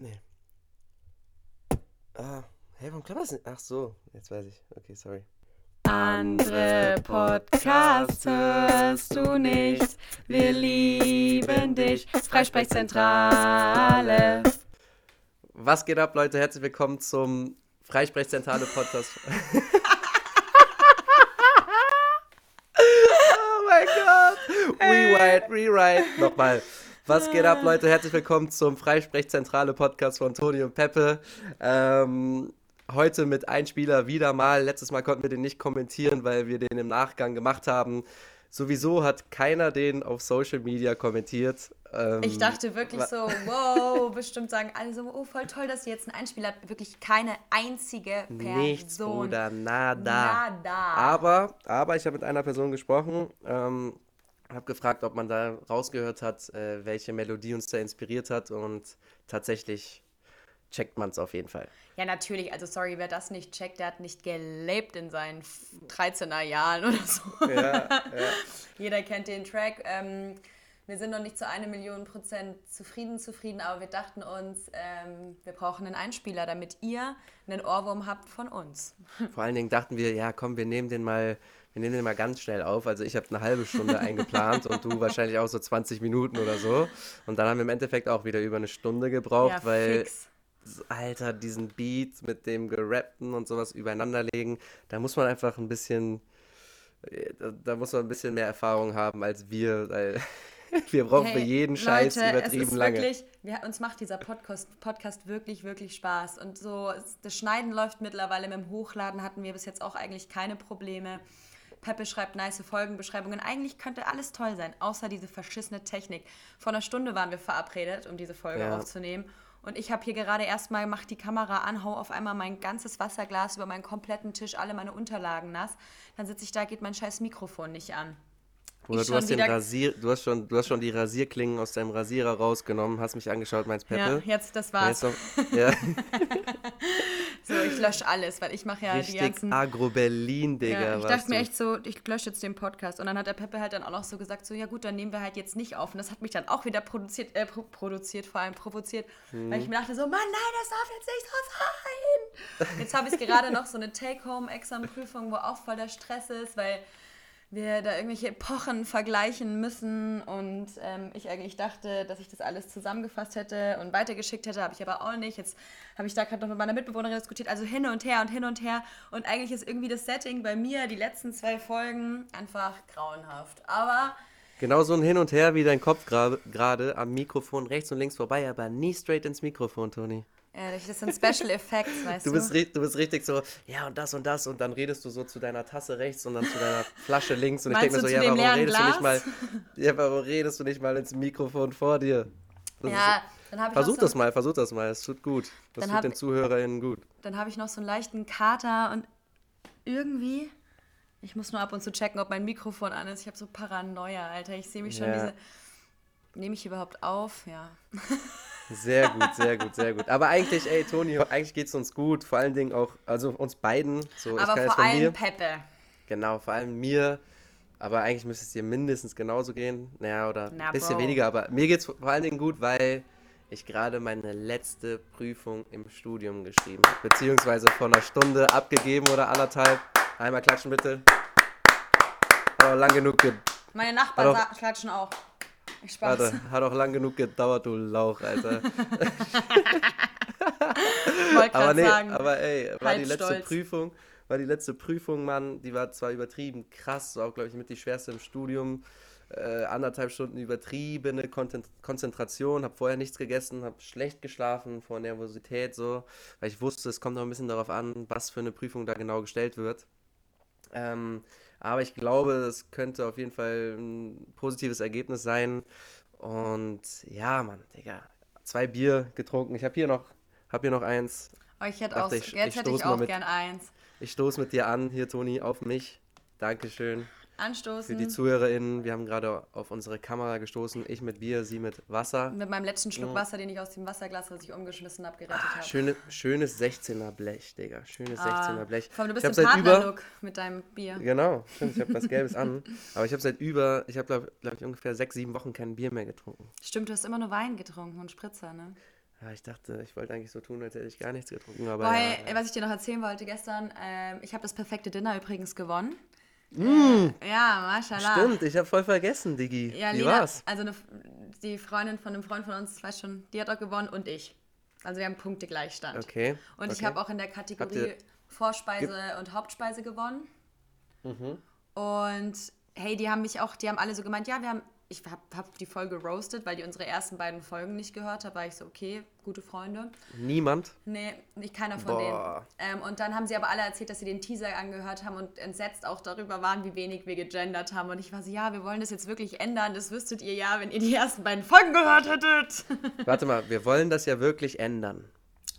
Nee. Ah, hey, warum klappt das nicht? Ach so, jetzt weiß ich. Okay, sorry. Andere Podcasts hörst du nicht. Wir lieben dich. Freisprechzentrale. Was geht ab, Leute? Herzlich willkommen zum Freisprechzentrale Podcast. oh mein Gott. Rewrite, rewrite. Nochmal. Was geht ab, Leute? Herzlich willkommen zum Freisprechzentrale Podcast von Toni und Peppe. Ähm, heute mit Einspieler wieder mal. Letztes Mal konnten wir den nicht kommentieren, weil wir den im Nachgang gemacht haben. Sowieso hat keiner den auf Social Media kommentiert. Ähm, ich dachte wirklich so, wow, bestimmt sagen alle so, oh, voll toll, dass ihr jetzt einen Einspieler habt. Wirklich keine einzige Person. Nichts, oder nada. Nada. Aber, aber ich habe mit einer Person gesprochen. Ähm, habe gefragt, ob man da rausgehört hat, äh, welche Melodie uns da inspiriert hat und tatsächlich checkt man es auf jeden Fall. Ja, natürlich. Also, sorry, wer das nicht checkt, der hat nicht gelebt in seinen 13er Jahren oder so. Ja, ja. Jeder kennt den Track. Ähm, wir sind noch nicht zu einer Million Prozent zufrieden, zufrieden, aber wir dachten uns, ähm, wir brauchen einen Einspieler, damit ihr einen Ohrwurm habt von uns. Vor allen Dingen dachten wir, ja, komm, wir nehmen den mal wir nehmen den mal ganz schnell auf. Also ich habe eine halbe Stunde eingeplant und du wahrscheinlich auch so 20 Minuten oder so. Und dann haben wir im Endeffekt auch wieder über eine Stunde gebraucht, ja, weil, fix. Alter, diesen Beat mit dem Gerappten und sowas übereinanderlegen, da muss man einfach ein bisschen, äh, da, muss man ein bisschen mehr Erfahrung haben als wir, weil wir brauchen hey, für jeden Scheiß Leute, übertrieben es ist lange. Wirklich, wir, uns macht dieser Podcast, Podcast wirklich, wirklich Spaß. Und so, das Schneiden läuft mittlerweile mit dem Hochladen, hatten wir bis jetzt auch eigentlich keine Probleme. Peppe schreibt nice Folgenbeschreibungen. Eigentlich könnte alles toll sein, außer diese verschissene Technik. Vor einer Stunde waren wir verabredet, um diese Folge ja. aufzunehmen. Und ich habe hier gerade erstmal, mach die Kamera an, hau auf einmal mein ganzes Wasserglas über meinen kompletten Tisch, alle meine Unterlagen nass. Dann sitze ich da, geht mein scheiß Mikrofon nicht an. Oder du hast, den Rasier, du, hast schon, du hast schon die Rasierklingen aus deinem Rasierer rausgenommen, hast mich angeschaut, meinst Peppe? Ja, jetzt, das war's. Noch, ja. so, ich lösche alles, weil ich mache ja Richtig die ganzen... Agro-Berlin, Digga. Ja, ich dachte du. mir echt so, ich lösche jetzt den Podcast. Und dann hat der Peppe halt dann auch noch so gesagt, so, ja gut, dann nehmen wir halt jetzt nicht auf. Und das hat mich dann auch wieder produziert, äh, produziert, vor allem provoziert, hm. weil ich mir dachte so, Mann, nein, das darf jetzt nicht so sein. Jetzt habe ich gerade noch so eine Take-Home-Examen-Prüfung, wo auch voll der Stress ist, weil wir da irgendwelche Epochen vergleichen müssen und ähm, ich eigentlich dachte, dass ich das alles zusammengefasst hätte und weitergeschickt hätte, habe ich aber auch nicht. Jetzt habe ich da gerade noch mit meiner Mitbewohnerin diskutiert, also hin und her und hin und her und eigentlich ist irgendwie das Setting bei mir, die letzten zwei Folgen, einfach grauenhaft. Aber... Genau so ein Hin und Her wie dein Kopf gerade am Mikrofon rechts und links vorbei, aber nie straight ins Mikrofon, Toni. Ja, das sind Special Effects, weißt du. Bist, du bist richtig so, ja und das und das und dann redest du so zu deiner Tasse rechts und dann zu deiner Flasche links und ich denke mir so, ja, warum redest Glas? du nicht mal, ja, warum redest du nicht mal ins Mikrofon vor dir? Das ja, dann habe ich Versuch so das mal, versuch das mal, es tut gut. Das tut den ZuhörerInnen gut. Dann habe ich noch so einen leichten Kater und irgendwie, ich muss nur ab und zu checken, ob mein Mikrofon an ist. Ich habe so Paranoia, Alter. Ich sehe mich schon ja. diese, nehme ich überhaupt auf? Ja. Sehr gut, sehr gut, sehr gut. Aber eigentlich, ey, Toni, eigentlich geht es uns gut. Vor allen Dingen auch, also uns beiden. So, Aber vor allem mir, Peppe. Genau, vor allem mir. Aber eigentlich müsste es dir mindestens genauso gehen. Naja, oder ein bisschen Bro. weniger. Aber mir geht es vor allen Dingen gut, weil ich gerade meine letzte Prüfung im Studium geschrieben habe. Beziehungsweise vor einer Stunde abgegeben oder anderthalb. Einmal klatschen bitte. Hat auch lang genug Meine Nachbarn klatschen auch. Spaß. Warte, hat auch lang genug gedauert, du Lauch, Alter. aber nee, sagen, aber ey, war die letzte stolz. Prüfung, war die letzte Prüfung, Mann, die war zwar übertrieben krass, war auch, glaube ich, mit die schwerste im Studium. Äh, anderthalb Stunden übertriebene Konzentration, habe vorher nichts gegessen, habe schlecht geschlafen vor Nervosität so, weil ich wusste, es kommt noch ein bisschen darauf an, was für eine Prüfung da genau gestellt wird. Ähm, aber ich glaube, es könnte auf jeden Fall ein positives Ergebnis sein. Und ja, Mann, Digga, zwei Bier getrunken. Ich habe hier noch, hab hier noch eins. Oh, ich hätte auch, ich, jetzt ich hätte ich auch mit, gern eins. Ich stoße mit dir an, hier Toni, auf mich. Dankeschön. Anstoßen. Für die ZuhörerInnen, wir haben gerade auf unsere Kamera gestoßen. Ich mit Bier, sie mit Wasser. Mit meinem letzten Schluck Wasser, den ich aus dem Wasserglas, das ich umgeschmissen habe, gerettet ah, habe. Schöne, schönes 16er Blech, Digga. Schönes ah, 16er Blech. Allem, du bist im Partnerlook mit deinem Bier. Genau, stimmt, ich habe was Gelbes an. Aber ich habe seit über, ich habe glaube glaub ich ungefähr sechs, sieben Wochen kein Bier mehr getrunken. Stimmt, du hast immer nur Wein getrunken und Spritzer, ne? Ja, ich dachte, ich wollte eigentlich so tun, als hätte ich gar nichts getrunken. Aber Boah, ja, hey, was ich dir noch erzählen wollte gestern, ähm, ich habe das perfekte Dinner übrigens gewonnen. Mm, ja, mashallah. stimmt, ich habe voll vergessen, Digi. Ja, Wie Lena, war's? also eine, die Freundin von einem Freund von uns, weiß schon, die hat auch gewonnen und ich. Also wir haben Punkte Gleichstand. Okay. Und ich okay. habe auch in der Kategorie Vorspeise und Hauptspeise gewonnen. Mhm. Und hey, die haben mich auch, die haben alle so gemeint, ja, wir haben, ich habe hab die Folge roasted, weil die unsere ersten beiden Folgen nicht gehört haben, war ich so, okay, gute Freunde. Niemand? Nee, nicht keiner von Boah. denen. Ähm, und dann haben sie aber alle erzählt, dass sie den Teaser angehört haben und entsetzt auch darüber waren, wie wenig wir gegendert haben. Und ich war so, ja, wir wollen das jetzt wirklich ändern. Das wüsstet ihr ja, wenn ihr die ersten beiden Folgen gehört hättet. Warte mal, wir wollen das ja wirklich ändern.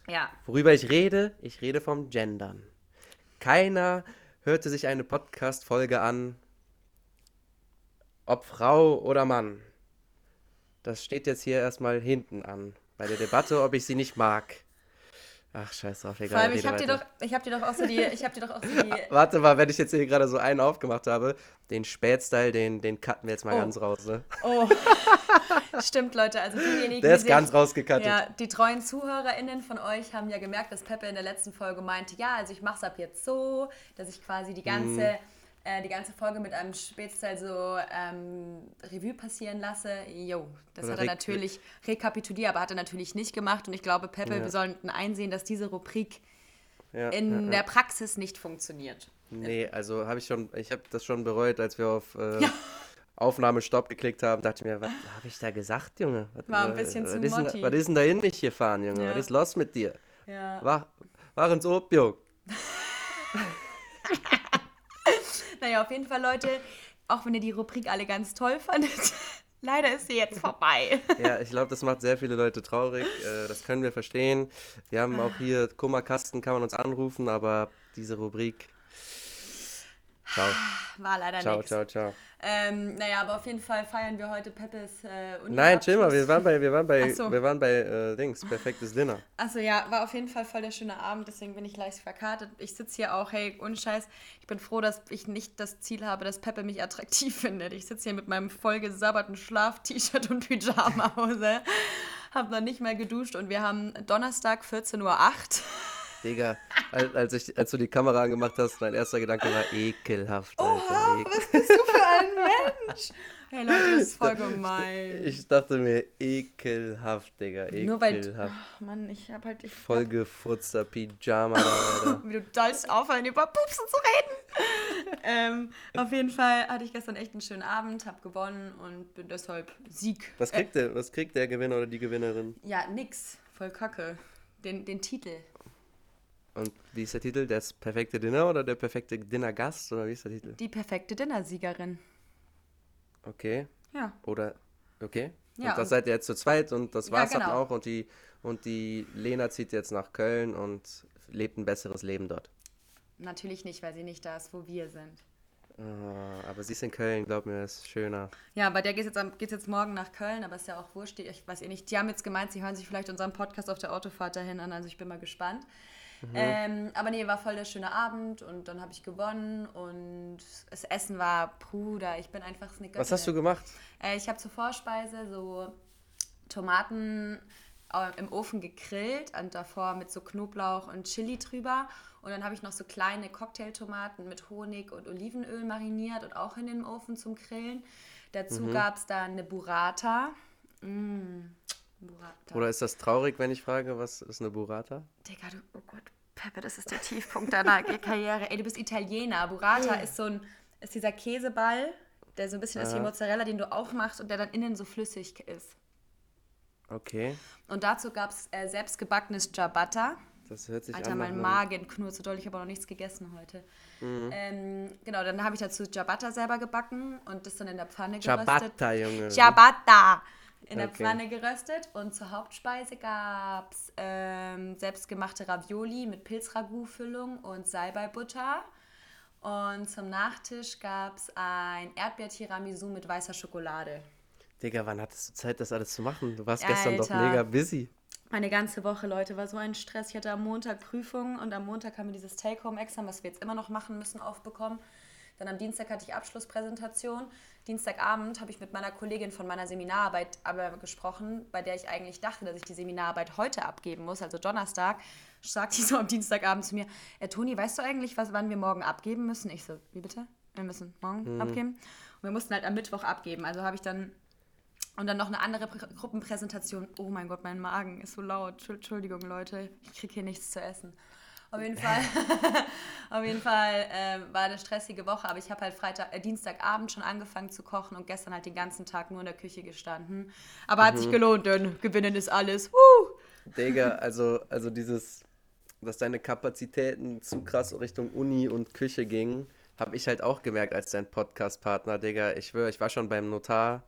ja, Worüber ich rede, ich rede vom Gendern. Keiner hörte sich eine Podcast-Folge an, ob Frau oder Mann. Das steht jetzt hier erstmal hinten an. Bei der Debatte, ob ich sie nicht mag. Ach, scheiß drauf, egal. vor allem, ich habe dir, doch- ich hab dir doch auch so die, ich hab dir doch auch so die, Warte mal, wenn ich jetzt hier gerade so einen aufgemacht habe, den Spätstyle, den, den cutten wir jetzt mal Oh. ganz raus, ne? oh, stimmt, Leute, also diejenigen, Der ist die ganz sich- rausgekattet. Ja, die treuen ZuhörerInnen von euch haben ja gemerkt, dass Peppe in der letzten Folge meinte, ja, also ich mache es ab jetzt so, dass ich quasi die ganze, Mhm. Äh, die ganze Folge mit einem Spätstyle so ähm, Revue passieren lasse. Jo, das Oder hat er natürlich rekapituliert, aber hat er natürlich nicht gemacht. Und ich glaube, Peppe, Ja. wir sollten einsehen, dass diese Rubrik Ja, in ja, der Praxis nicht funktioniert. Nee, also habe ich schon, ich habe das schon bereut, als wir auf äh, Aufnahme Stopp geklickt haben, dachte ich mir, was habe ich da gesagt, Junge? Was, War ein äh, bisschen was zu ist denn, motti. Was ist denn da in mich gefahren, Junge? Ja. Was ist los mit dir? Ja. War, war ins Opium. Naja, auf jeden Fall, Leute, auch wenn ihr die Rubrik alle ganz toll fandet, leider ist sie jetzt vorbei. Ja, ich glaube, das macht sehr viele Leute traurig. Äh, das können wir verstehen. Wir haben auch hier Kummerkasten, kann man uns anrufen, aber diese Rubrik. Ciao, War leider ciao, nichts. ciao, ciao. Ähm, naja, aber auf jeden Fall feiern wir heute Peppes äh, Uni Nein, chill mal, wir waren bei, wir waren bei, so. wir waren bei äh, Dings, perfektes Dinner. Achso, ja, war auf jeden Fall voll der schöne Abend, deswegen bin ich leicht verkartet. Ich sitze hier auch, hey, ohne Scheiß, ich bin froh, dass ich nicht das Ziel habe, dass Peppe mich attraktiv findet. Ich sitze hier mit meinem vollgesabberten Schlaf-T-Shirt und Pyjamahose, hab noch nicht mal geduscht und wir haben Donnerstag 14.08 Uhr. Digga, als, als, ich, als du die Kamera angemacht hast, mein erster Gedanke war ekelhaft. Oha, Alter, ekel. was bist du für ein Mensch? Hey Leute, das ist voll gemein. Ich dachte mir, ekelhaft, Digga, Nur weil, ekelhaft. ach Mann, ich hab halt, ich Vollgefutzter Pyjama, Alter. wie du sollst aufhören, über Pupsen zu reden. ähm, auf jeden Fall hatte ich gestern echt einen schönen Abend, habe gewonnen und bin deshalb Sieg. Was kriegt, der, was kriegt der Gewinner oder die Gewinnerin? Äh, ja, nix. Voll kacke. Den, den Titel. Und wie ist der Titel? Das perfekte Dinner oder der perfekte Dinnergast? Oder wie ist der Titel? Die perfekte Dinnersiegerin. Okay. Ja. Oder, okay. Ja, und das und- seid ihr jetzt zu zweit und das Ja, war's dann genau. auch. Und die, und die Lena zieht jetzt nach Köln und lebt ein besseres Leben dort. Natürlich nicht, weil sie nicht da ist, wo wir sind. Ah, aber sie ist in Köln, glaub mir, ist schöner. Ja, bei der geht jetzt, am- geht's jetzt morgen nach Köln, aber ist ja auch wurscht. Ich weiß ihr nicht. Die haben jetzt gemeint, sie hören sich vielleicht unseren Podcast auf der Autofahrt dahin an. Also ich bin mal gespannt. Ähm, aber nee, war voll der schöne Abend und dann habe ich gewonnen und das Essen war Bruder. Ich bin einfach eine Was hast du gemacht? Äh, ich habe zur Vorspeise so Tomaten äh, im Ofen gegrillt und davor mit so Knoblauch und Chili drüber. Und dann habe ich noch so kleine Cocktailtomaten mit Honig und Olivenöl mariniert und auch in den Ofen zum Grillen. Dazu gab es dann eine Burrata. Mm, Burrata. Oder ist das traurig, wenn ich frage, was ist eine Burrata? Digga, du, oh Gott, Peppe, das ist der Tiefpunkt deiner Karriere. Ey, du bist Italiener. Burrata ist so ein, ist dieser Käseball, der so ein bisschen ist wie. Mozzarella, den du aufmachst und der dann innen so flüssig ist. Okay, Und dazu gab es äh, selbstgebackenes Ciabatta. das hört sich Alter, an. nach mein Magen knurrt so doll, ich habe noch nichts gegessen heute. Mhm. Ähm, genau, dann habe ich dazu Ciabatta selber gebacken und das dann in der Pfanne geröstet. Ciabatta, Junge. Ciabatta! In der Okay. Pfanne geröstet und zur Hauptspeise gab es ähm, selbstgemachte Ravioli mit Pilzragout-Füllung und Salbeibutter. Und zum Nachtisch gab es ein Erdbeer-Tiramisu mit weißer Schokolade. Digga, wann hattest du Zeit, das alles zu machen? Du warst gestern doch Alter. mega busy. Meine ganze Woche, Leute, war so ein Stress. Ich hatte am Montag Prüfungen und am Montag haben wir dieses Take-Home-Examen, was wir jetzt immer noch machen müssen, aufbekommen. Dann am Dienstag hatte ich Abschlusspräsentation. Dienstagabend habe ich mit meiner Kollegin von meiner Seminararbeit aber gesprochen, bei der ich eigentlich dachte, dass ich die Seminararbeit heute abgeben muss, also Donnerstag. Sagt sie so am Dienstagabend zu mir, äh, Toni, weißt du eigentlich, was, wann wir morgen abgeben müssen? Ich so, wie bitte? Wir müssen morgen mhm. abgeben. Und wir mussten halt am Mittwoch abgeben. Also habe ich dann und dann noch eine andere Prä Gruppenpräsentation. Oh mein Gott, mein Magen ist so laut. Entschuldigung, Leute, ich kriege hier nichts zu essen. Auf jeden Fall, auf jeden Fall äh, war eine stressige Woche, aber ich habe halt Freitag, äh, Dienstagabend schon angefangen zu kochen und gestern halt den ganzen Tag nur in der Küche gestanden. Aber mhm. hat sich mhm. gelohnt, denn gewinnen ist alles. Woo! Digga, also, also dieses, dass deine Kapazitäten zu krass Richtung Uni und Küche gingen, habe ich halt auch gemerkt als dein Podcast-Partner, Digga. Ich schwöre, ich war schon beim Notar,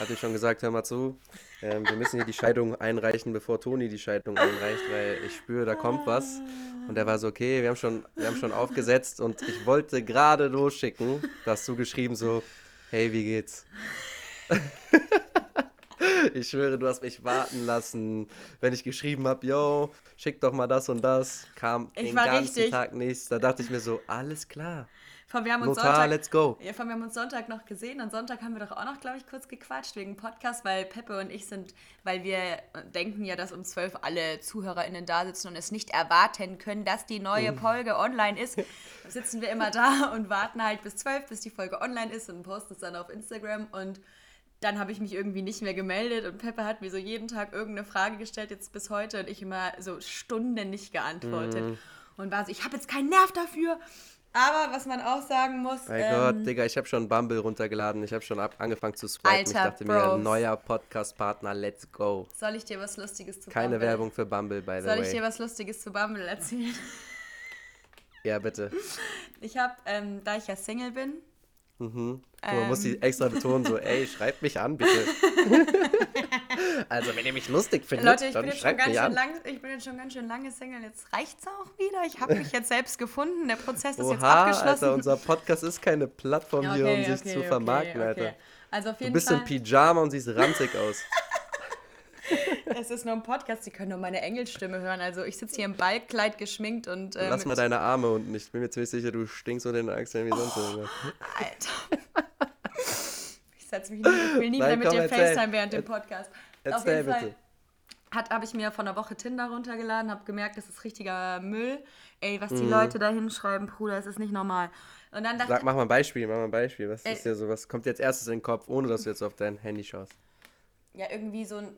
hatte schon gesagt, hör mal zu, ähm, wir müssen hier die Scheidung einreichen, bevor Toni die Scheidung einreicht, weil ich spüre, da kommt was. Und er war so, okay, wir haben schon, wir haben schon aufgesetzt und ich wollte gerade losschicken, da hast du geschrieben so, hey, wie geht's? ich schwöre, du hast mich warten lassen. Wenn ich geschrieben habe, yo, schick doch mal das und das, kam ich den ganzen richtig. Tag nichts. Da dachte ich mir so, alles klar. Von, wir haben uns Notar, Sonntag, let's go. Ja, von, wir haben uns Sonntag noch gesehen und Sonntag haben wir doch auch noch, glaube ich, kurz gequatscht wegen Podcast, weil Peppe und ich sind, weil wir denken ja, dass um zwölf alle ZuhörerInnen da sitzen und es nicht erwarten können, dass die neue mhm. Folge online ist. sitzen wir immer da und warten halt bis zwölf, bis die Folge online ist und posten es dann auf Instagram und dann habe ich mich irgendwie nicht mehr gemeldet und Peppe hat mir so jeden Tag irgendeine Frage gestellt, jetzt bis heute und ich immer so Stunden nicht geantwortet. Mhm. Und war so, ich habe jetzt keinen Nerv dafür. Aber was man auch sagen muss. Mein ähm, Gott, Digga, ich habe schon Bumble runtergeladen. Ich habe schon ab, angefangen zu swipen. Alter, ich dachte Bros. mir, neuer Podcast-Partner, let's go. Soll ich dir was Lustiges zu Keine Bumble? Werbung für Bumble, by the Soll way. Soll ich dir was Lustiges zu Bumble erzählen? Ja, bitte. Ich habe, ähm, da ich ja Single bin, Mhm. Ähm. Man muss sie extra betonen, so, ey, schreibt mich an, bitte. also, wenn ihr mich lustig findet, Leute, ich dann bin jetzt schreibt schon ganz schön lang, Ich bin jetzt schon ganz schön lange Single. Jetzt reicht's auch wieder. Ich habe mich jetzt selbst gefunden. Der Prozess ist Oha, jetzt abgeschlossen. Alter, unser Podcast ist keine Plattform okay, hier, um sich okay, zu vermarkten, Alter. Also auf jeden du bist Fall. im Pyjama und siehst ranzig aus. Es ist nur ein Podcast, Sie können nur meine Engelstimme hören. Also ich sitze hier im Ballkleid geschminkt und. Äh, Lass mal deine Arme unten. Ich bin mir ziemlich sicher, du stinkst unter den Achseln wie oh, sonst irgendwas. Alter. ich setze mich nicht, ich will nie Nein, mehr mit dir FaceTime während dem Podcast. Erzähl, Auf jeden Fall habe ich mir vor einer Woche Tinder runtergeladen, habe gemerkt, das ist richtiger Müll. Ey, was die mhm. Leute da hinschreiben, Bruder, das ist nicht normal. Und dann dachte Sag, mach mal ein Beispiel, mach mal ein Beispiel. Was ist dir so, was kommt jetzt erstes in den Kopf, ohne dass du jetzt auf dein Handy schaust? Ja irgendwie so ein,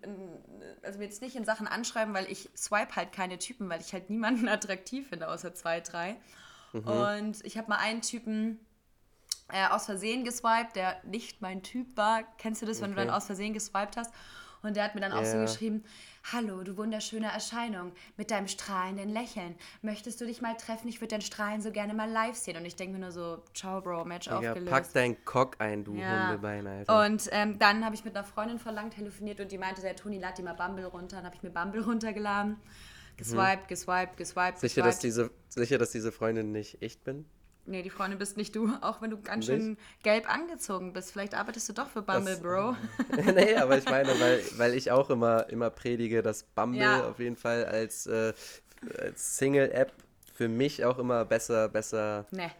also jetzt nicht in Sachen anschreiben, weil ich swipe halt keine Typen, weil ich halt niemanden attraktiv finde, außer zwei, drei. Mhm. Und ich habe mal einen Typen äh, aus Versehen geswiped, der nicht mein Typ war. Kennst du das, wenn okay. du dann aus Versehen geswiped hast? Und der hat mir dann auch yeah. so geschrieben, Hallo, du wunderschöne Erscheinung mit deinem strahlenden Lächeln. Möchtest du dich mal treffen? Ich würde dein Strahlen so gerne mal live sehen. Und ich denke mir nur so, ciao, Bro, Match Digga, aufgelöst. Pack deinen Cock ein, du ja. Hundebein, Alter. Und ähm, dann habe ich mit einer Freundin verlangt telefoniert und die meinte, der Toni, lad dir mal Bumble runter. Dann habe ich mir Bumble runtergeladen. Geswiped, mhm. geswiped, geswiped. Sicher, geswiped. Dass diese, sicher, dass diese Freundin nicht echt bin? Nee, die Freundin bist nicht du, auch wenn du ganz schön gelb angezogen bist. Vielleicht arbeitest du doch für Bumble, das, Bro. nee, aber ich meine, weil, weil ich auch immer, immer predige, dass Bumble ja. auf jeden Fall als, äh, als Single-App für mich auch immer besser, besser. Nee.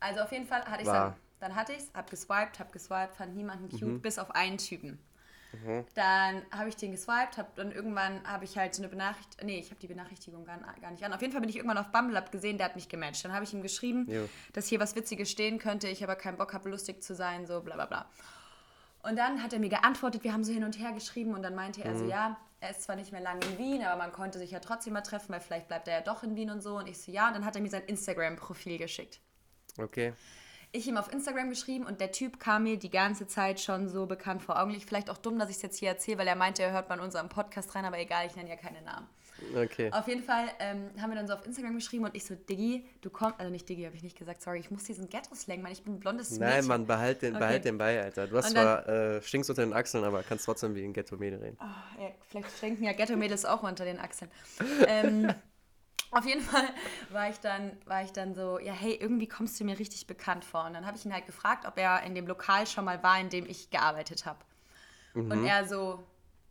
Also auf jeden Fall hatte ich dann, dann hatte ich es, hab geswiped, hab geswiped, fand niemanden cute, mhm. bis auf einen Typen. Mhm. Dann habe ich den geswiped, hab dann irgendwann habe ich halt so eine Benachrichtigung, nee, ich habe die Benachrichtigung gar, gar, nicht an. Auf jeden Fall bin ich irgendwann auf Bumble Up gesehen, der hat mich gematcht. Dann habe ich ihm geschrieben, jo. dass hier was Witziges stehen könnte, ich aber keinen Bock habe, lustig zu sein, so bla bla bla. Und dann hat er mir geantwortet, wir haben so hin und her geschrieben und dann meinte er mhm. so, ja, er ist zwar nicht mehr lange in Wien, aber man konnte sich ja trotzdem mal treffen, weil vielleicht bleibt er ja doch in Wien und so. Und ich so, ja, und dann hat er mir sein Instagram-Profil geschickt. Okay ich ihm auf Instagram geschrieben und der Typ kam mir die ganze Zeit schon so bekannt vor Augen. Vielleicht auch dumm, dass ich es jetzt hier erzähle, weil er meinte, er hört mal in unserem Podcast rein, aber egal, ich nenne ja keine Namen. Okay. Auf jeden Fall ähm, haben wir dann so auf Instagram geschrieben und ich so, Diggi, du kommst, also nicht Diggi, habe ich nicht gesagt, sorry, ich muss diesen Ghetto-Slang, weil ich bin ein blondes Mädchen. Nein, Mann, behalt den, okay. behalt den bei, Alter. Du hast dann, zwar äh, stinkst unter den Achseln, aber kannst trotzdem wie ein Ghetto-Mädel reden. Oh, ja, vielleicht stinken ja Ghetto-Mädels auch unter den Achseln. ähm, auf jeden Fall war ich, dann, war ich dann so, ja, hey, irgendwie kommst du mir richtig bekannt vor. Und dann habe ich ihn halt gefragt, ob er in dem Lokal schon mal war, in dem ich gearbeitet habe. Mhm. Und er so,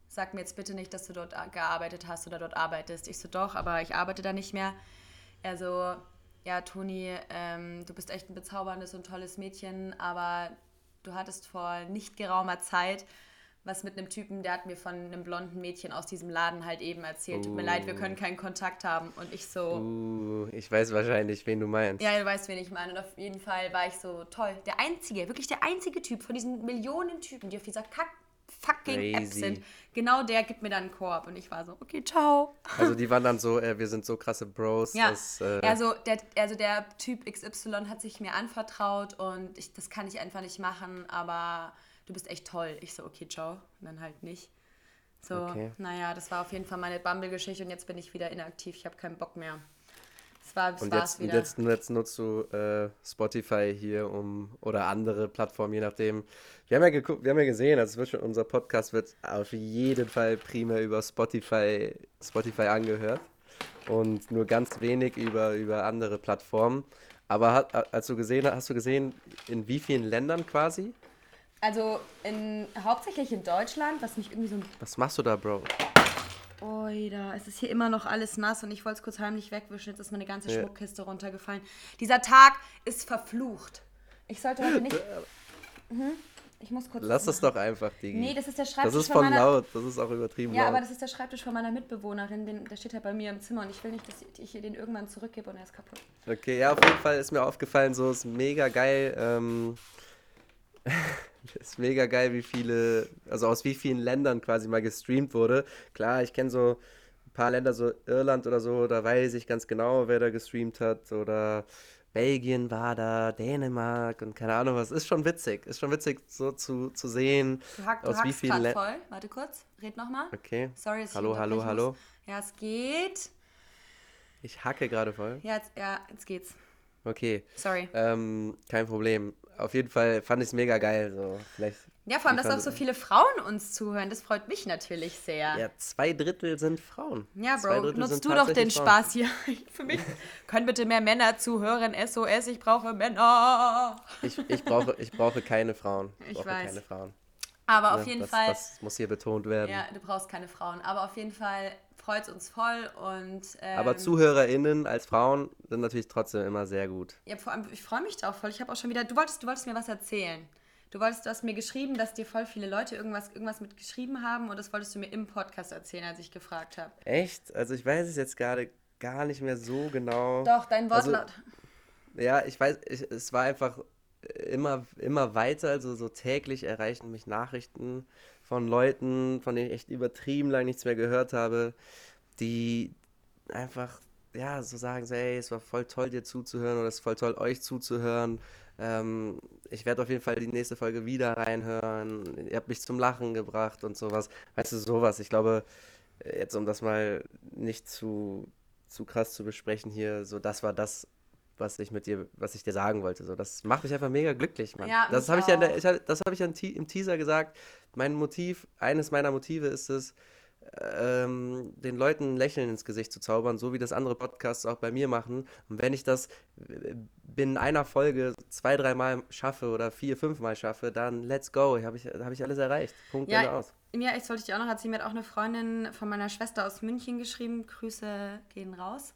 sag mir jetzt bitte nicht, dass du dort gearbeitet hast oder dort arbeitest. Ich so, doch, aber ich arbeite da nicht mehr. Er so, ja, Toni, ähm, du bist echt ein bezauberndes und tolles Mädchen, aber du hattest vor nicht geraumer Zeit was mit einem Typen, der hat mir von einem blonden Mädchen aus diesem Laden halt eben erzählt. Tut mir leid, wir können keinen Kontakt haben. Und ich so. Uh, ich weiß wahrscheinlich, wen du meinst. Ja, du weißt, wen ich meine. Und auf jeden Fall war ich so toll. Der einzige, wirklich der einzige Typ von diesen Millionen Typen, die auf dieser Kack fucking App sind. Genau der gibt mir dann einen Korb und ich war so, okay, ciao. Also die waren dann so, äh, wir sind so krasse Bros. Ja, dass, äh also, der, also der Typ XY hat sich mir anvertraut und ich, das kann ich einfach nicht machen, aber du bist echt toll. Ich so, okay, ciao. Und dann halt nicht. So, okay. naja, das war auf jeden Fall meine Bumble-Geschichte und jetzt bin ich wieder inaktiv. Ich habe keinen Bock mehr. Das war, das und jetzt, wieder. Jetzt, jetzt nutzt du äh, Spotify hier um oder andere Plattformen, je nachdem. Wir haben ja geguckt, wir haben ja gesehen, also wird schon, unser Podcast wird auf jeden Fall primär über Spotify, Spotify angehört und nur ganz wenig über, über andere Plattformen. Aber hat, als du gesehen hast, du gesehen, in wie vielen Ländern quasi? Also in, hauptsächlich in Deutschland, was mich irgendwie so. Was machst du da, Bro? Oida, es ist hier immer noch alles nass und ich wollte es kurz heimlich wegwischen. Jetzt ist meine ganze ja. Schmuckkiste runtergefallen. Dieser Tag ist verflucht. Ich sollte heute nicht. Mhm. Ich muss kurz. Lass es doch einfach, Digi. Nee, das ist der Schreibtisch. Das ist von meiner... laut, das ist auch übertrieben ja, laut. aber das ist der Schreibtisch von meiner Mitbewohnerin. Den, der steht halt bei mir im Zimmer und ich will nicht, dass ich ihr den irgendwann zurückgebe und er ist kaputt. Okay, ja, auf jeden Fall ist mir aufgefallen, so ist mega geil. Ähm, ist mega geil, wie viele, also aus wie vielen Ländern quasi mal gestreamt wurde. Klar, ich kenne so ein paar Länder, so Irland oder so, da weiß ich ganz genau, wer da gestreamt hat. Oder Belgien war da, Dänemark und keine Ahnung was. Ist schon witzig. Ist schon witzig, so zu, zu sehen. Du, hack, aus du wie vielen Ländern. voll. Warte kurz, red nochmal. Okay. Sorry, dass hallo, hallo, hallo. Ja, es geht. Ich hacke gerade voll. Ja, jetzt, ja, jetzt geht's. Okay. Sorry. Ähm, kein Problem auf jeden Fall fand ich es mega geil. So. Vielleicht, ja, vor allem, dass auch so viele Frauen uns zuhören, das freut mich natürlich sehr. Ja, zwei Drittel sind Frauen. Ja, Bro, nutzt du doch den Frauen. Spaß hier. Für mich können bitte mehr Männer zuhören. SOS, ich brauche Männer. Ich, ich, brauche, ich brauche keine Frauen. Ich, ich weiß. keine Frauen. Aber auf jeden das, Fall. Das muss hier betont werden. Ja, du brauchst keine Frauen. Aber auf jeden Fall freut es uns voll und. Ähm, Aber ZuhörerInnen als Frauen sind natürlich trotzdem immer sehr gut. Ja, vor allem, ich freue mich da auch voll. Ich habe auch schon wieder. Du wolltest, du wolltest mir was erzählen. Du wolltest, du hast mir geschrieben, dass dir voll viele Leute irgendwas, irgendwas mit geschrieben haben und das wolltest du mir im Podcast erzählen, als ich gefragt habe. Echt? Also ich weiß es jetzt gerade gar nicht mehr so genau. Doch, dein also, Wortlaut. Also, ja, ich weiß, ich, es war einfach immer, immer weiter, also so täglich erreichen mich Nachrichten von Leuten, von denen ich echt übertrieben lang nichts mehr gehört habe, die einfach, ja, so sagen, so, hey, es war voll toll, dir zuzuhören oder es ist voll toll, euch zuzuhören. Ähm, ich werde auf jeden Fall die nächste Folge wieder reinhören. Ihr habt mich zum Lachen gebracht und sowas. Weißt du, sowas. Ich glaube, jetzt um das mal nicht zu, zu krass zu besprechen hier, so das war das, was ich mit dir, was ich dir sagen wollte. So, das macht mich einfach mega glücklich, Mann. Ja, das habe ich ja, der, ich, das habe ich ja im Teaser gesagt. Mein Motiv, eines meiner Motive ist es, ähm, den Leuten ein Lächeln ins Gesicht zu zaubern, so wie das andere Podcasts auch bei mir machen. Und wenn ich das binnen einer Folge zwei, dreimal schaffe oder vier, fünfmal schaffe, dann let's go. Habe ich, hab ich alles erreicht. Punkt ja, aus. Ja, ich sollte dir auch noch erzählen, mir hat auch eine Freundin von meiner Schwester aus München geschrieben. Grüße gehen raus.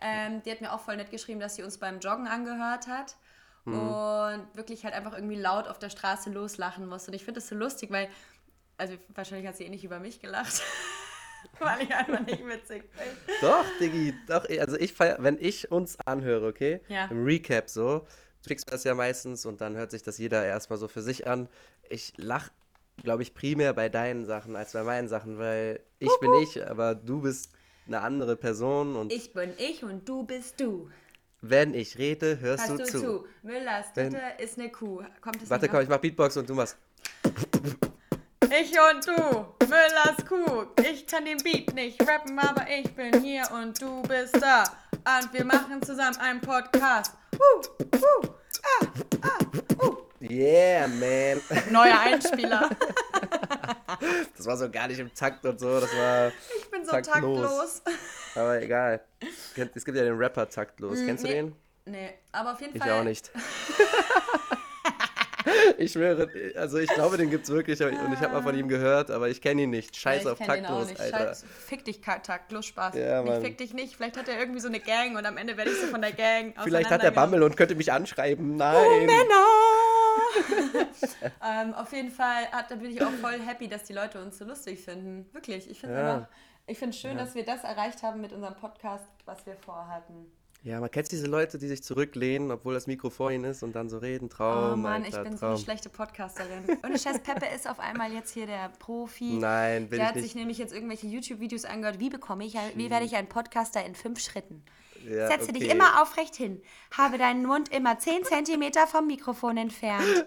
Ähm, die hat mir auch voll nett geschrieben, dass sie uns beim Joggen angehört hat mhm. und wirklich halt einfach irgendwie laut auf der Straße loslachen muss. Und ich finde das so lustig, weil, also wahrscheinlich hat sie eh nicht über mich gelacht. weil ich einfach nicht witzig bin. Doch, Diggi, doch. Also ich feier, wenn ich uns anhöre, okay? Ja. Im Recap so, du kriegst das ja meistens und dann hört sich das jeder erstmal so für sich an. Ich lach glaube ich, primär bei deinen Sachen als bei meinen Sachen, weil ich Kuckuck. bin ich, aber du bist eine andere Person und. Ich bin ich und du bist du. Wenn ich rede, hörst Hast du, zu. zu. Müllers Titte ist eine Kuh. Kommt es Warte, komm, ich mach Beatbox und du machst. Ich und du, Müllers Kuh. Ich kann den Beat nicht rappen, aber ich bin hier und du bist da. Und wir machen zusammen einen Podcast. Uh, uh, ah, ah, uh. Yeah, man. Neuer Einspieler. das war so gar nicht im Takt und so. Das war. Ich bin so taktlos. taktlos. Aber egal. Es gibt ja den Rapper taktlos. Mm, Kennst nee, du den? Nee, aber auf jeden ich Fall. Ich auch nicht. ich schwöre, also ich glaube, den gibt es wirklich und ich habe mal von ihm gehört, aber ich kenne ihn nicht. Scheiß ja, auf taktlos, Alter. Scheiß, fick dich, taktlos, Spaß. Ja, ich fick dich nicht. Vielleicht hat er irgendwie so eine Gang und am Ende werde ich so von der Gang Vielleicht hat er Bammel und könnte mich anschreiben. Nein. Oh, Männer! ähm, auf jeden Fall hat, da bin ich auch voll happy, dass die Leute uns so lustig finden. Wirklich. Ich finde ja. ich finde schön, ja. dass wir das erreicht haben mit unserem Podcast, was wir vorhatten. Ja, man kennt diese Leute, die sich zurücklehnen, obwohl das Mikro vor ihnen ist und dann so reden. Traum. Oh Mann, Alter, ich bin Traum. so eine schlechte Podcasterin. Und Scheiß Peppe ist auf einmal jetzt hier der Profi. Nein, bin Der hat nicht. sich nämlich jetzt irgendwelche YouTube-Videos angehört. Wie bekomme ich, wie werde ich ein Podcaster in fünf Schritten? Ja, Setze okay. dich immer aufrecht hin. Habe deinen Mund immer 10 cm vom Mikrofon entfernt.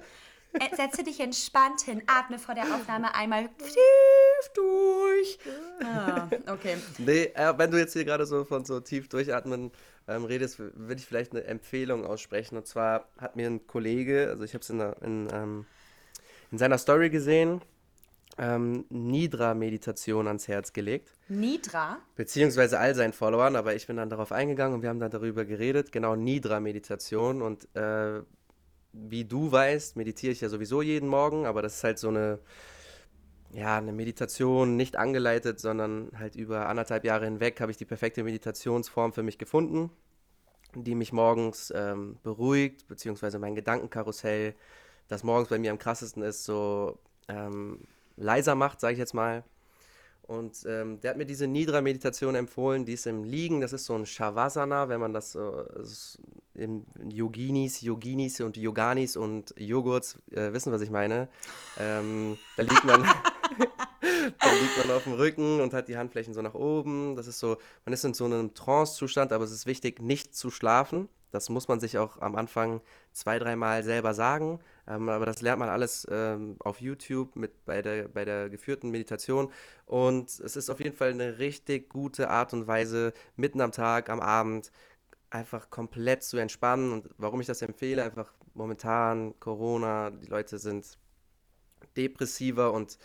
Äh, setze dich entspannt hin. Atme vor der Aufnahme einmal tief durch. Ah, okay. Nee, äh, wenn du jetzt hier gerade so von so tief durchatmen ähm, redest, würde ich vielleicht eine Empfehlung aussprechen. Und zwar hat mir ein Kollege, also ich habe es in, in, ähm, in seiner Story gesehen, ähm, Nidra-Meditation ans Herz gelegt. Nidra? Beziehungsweise all seinen Followern, aber ich bin dann darauf eingegangen und wir haben dann darüber geredet. Genau, Nidra-Meditation. Und äh, wie du weißt, meditiere ich ja sowieso jeden Morgen, aber das ist halt so eine, ja, eine Meditation, nicht angeleitet, sondern halt über anderthalb Jahre hinweg habe ich die perfekte Meditationsform für mich gefunden, die mich morgens ähm, beruhigt, beziehungsweise mein Gedankenkarussell, das morgens bei mir am krassesten ist, so ähm, leiser macht, sage ich jetzt mal. Und ähm, der hat mir diese Nidra-Meditation empfohlen, die ist im Liegen, das ist so ein Shavasana, wenn man das so im Yoginis, Yoginis und Yoganis und Joghurts äh, wissen, was ich meine. Ähm, da liegt man. dann liegt man auf dem Rücken und hat die Handflächen so nach oben. Das ist so, man ist in so einem Trance-Zustand, aber es ist wichtig, nicht zu schlafen. Das muss man sich auch am Anfang zwei, dreimal selber sagen. Ähm, aber das lernt man alles ähm, auf YouTube mit bei der, bei der geführten Meditation. Und es ist auf jeden Fall eine richtig gute Art und Weise, mitten am Tag, am Abend, einfach komplett zu entspannen. Und warum ich das empfehle, einfach momentan Corona, die Leute sind depressiver und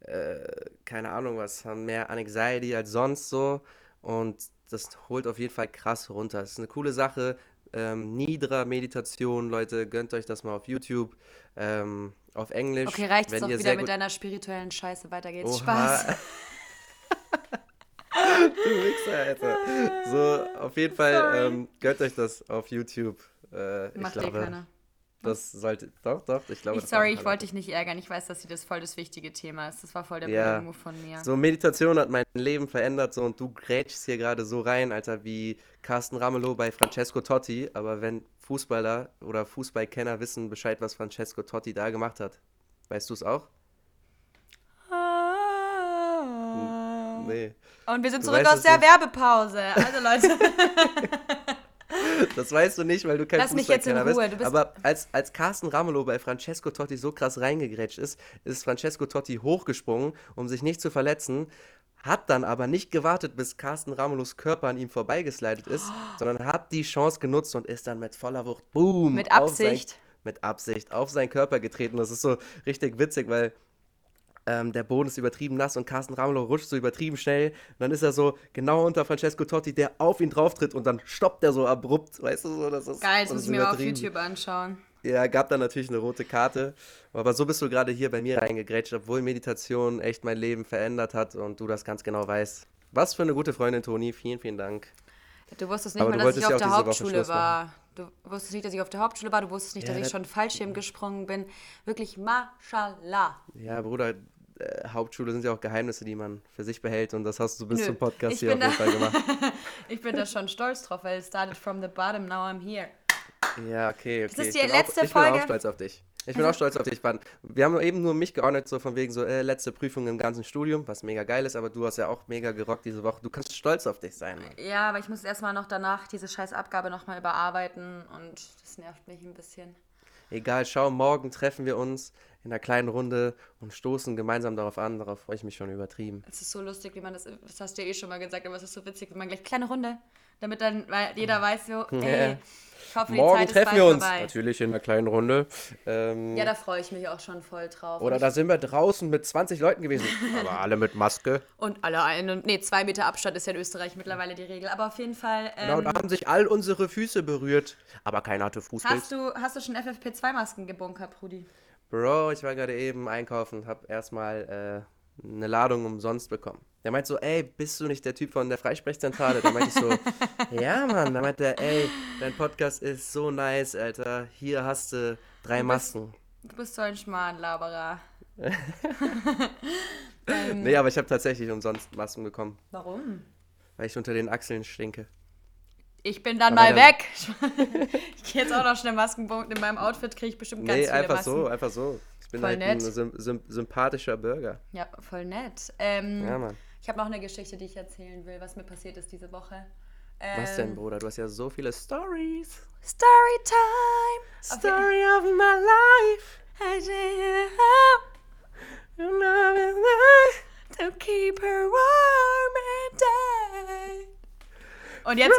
äh, keine Ahnung was, haben mehr Anxiety als sonst so. Und das holt auf jeden Fall krass runter. Das ist eine coole Sache. Ähm, Nidra Meditation, Leute, gönnt euch das mal auf YouTube. Ähm, auf Englisch. Okay, reicht es doch wieder mit deiner spirituellen Scheiße. Weiter geht's. Oha. Spaß. du Wichser, Alter. So, auf jeden Fall ähm, gönnt euch das auf YouTube. Äh, Macht ich glaube, eh keiner. Das sollte. Doch, doch, ich glaube. Ich, sorry, ich wollte dich nicht ärgern. Ich weiß, dass sie das voll das wichtige Thema ist. Das war voll der ja. Move von mir. So, Meditation hat mein Leben verändert so und du grätschst hier gerade so rein, Alter, wie Carsten Ramelow bei Francesco Totti. Aber wenn Fußballer oder Fußballkenner wissen Bescheid, was Francesco Totti da gemacht hat, weißt du es auch? Ah. Nee. Und wir sind zurück aus der. Werbepause. Also Leute. Das weißt du nicht, weil du kein Lass mich jetzt in Ruhe. Bist. Aber als, als Carsten Ramelow bei Francesco Totti so krass reingegrätscht ist, ist Francesco Totti hochgesprungen, um sich nicht zu verletzen, hat dann aber nicht gewartet, bis Carsten Ramelows Körper an ihm vorbeigeslidet ist, oh. sondern hat die Chance genutzt und ist dann mit voller Wucht, boom, mit Absicht. Sein, mit Absicht auf seinen Körper getreten. Das ist so richtig witzig, weil ähm, der Boden ist übertrieben nass und Carsten Ramelow rutscht so übertrieben schnell. Und dann ist er so genau unter Francesco Totti, der auf ihn drauf tritt und dann stoppt er so abrupt. Weißt du so? Das ist, Geil, das muss ich mir auf YouTube anschauen. Ja, gab dann natürlich eine rote Karte. Aber so bist du gerade hier bei mir reingegrätscht, obwohl Meditation echt mein Leben verändert hat und du das ganz genau weißt. Was für eine gute Freundin, Toni. Vielen, vielen Dank. Du wusstest nicht Aber mal, dass ich auf der Hauptschule war. Du wusstest nicht, dass ich auf der Hauptschule war. Du wusstest nicht, ja, dass ich schon Fallschirm gesprungen bin. Wirklich, mashallah. Ja, Bruder, äh, Hauptschule sind ja auch Geheimnisse, die man für sich behält und das hast du bis Nö, zum Podcast hier auf jeden Fall gemacht. ich bin da schon stolz drauf, weil es started from the bottom, now I'm here. Ja, okay, okay. Das ist die letzte auch, ich Folge. Ich bin auch stolz auf dich. Ich bin auch stolz auf dich. Wir haben eben nur mich geordnet, so von wegen so äh, letzte Prüfung im ganzen Studium, was mega geil ist, aber du hast ja auch mega gerockt diese Woche. Du kannst stolz auf dich sein. Mann. Ja, aber ich muss erstmal noch danach diese scheiß Abgabe nochmal überarbeiten und das nervt mich ein bisschen. Egal, schau, morgen treffen wir uns in einer kleinen Runde und stoßen gemeinsam darauf an. Darauf freue ich mich schon übertrieben. Es ist so lustig, wie man das, das hast du ja eh schon mal gesagt, aber es ist so witzig, wenn man gleich kleine Runde, damit dann weil jeder weiß so, ey, ich hoffe, Morgen treffen wir uns. Vorbei. Natürlich in einer kleinen Runde. Ähm, ja, da freue ich mich auch schon voll drauf. Oder da sind wir draußen mit 20 Leuten gewesen. aber alle mit Maske. Und alle einen. Nee, zwei Meter Abstand ist ja in Österreich mittlerweile die Regel. Aber auf jeden Fall. Ähm, genau, da haben sich all unsere Füße berührt. Aber keiner hatte Fußpilz. Hast du, hast du schon FFP2-Masken gebunkert, Brudi? Bro, ich war gerade eben einkaufen, hab erstmal äh, eine Ladung umsonst bekommen. Der meint so, ey, bist du nicht der Typ von der Freisprechzentrale? Da meinte ich so, ja, Mann. Da meinte er, ey, dein Podcast ist so nice, Alter. Hier hast du drei Du bist- Masken. Du bist so ein Schmarrnlaberer. ähm, Nee, aber ich habe tatsächlich umsonst Masken bekommen, Warum? weil ich unter den Achseln stinke. Ich bin dann Aber mal dann- weg. ich gehe jetzt auch noch schnell Maskenpunkt. In meinem Outfit kriege ich bestimmt ganz Nee, viele einfach Masken. so, einfach so. Ich bin Voll halt nett. ein sym sym sympathischer Bürger. Ja, voll nett. Ähm, Ja, Mann. Ich habe noch eine Geschichte, die ich erzählen will, was mir passiert ist diese Woche. Ähm, Was denn, Bruder? Du hast ja so viele Stories. Storytime! Story of my life. You love it like To keep her warm and day. Und jetzt,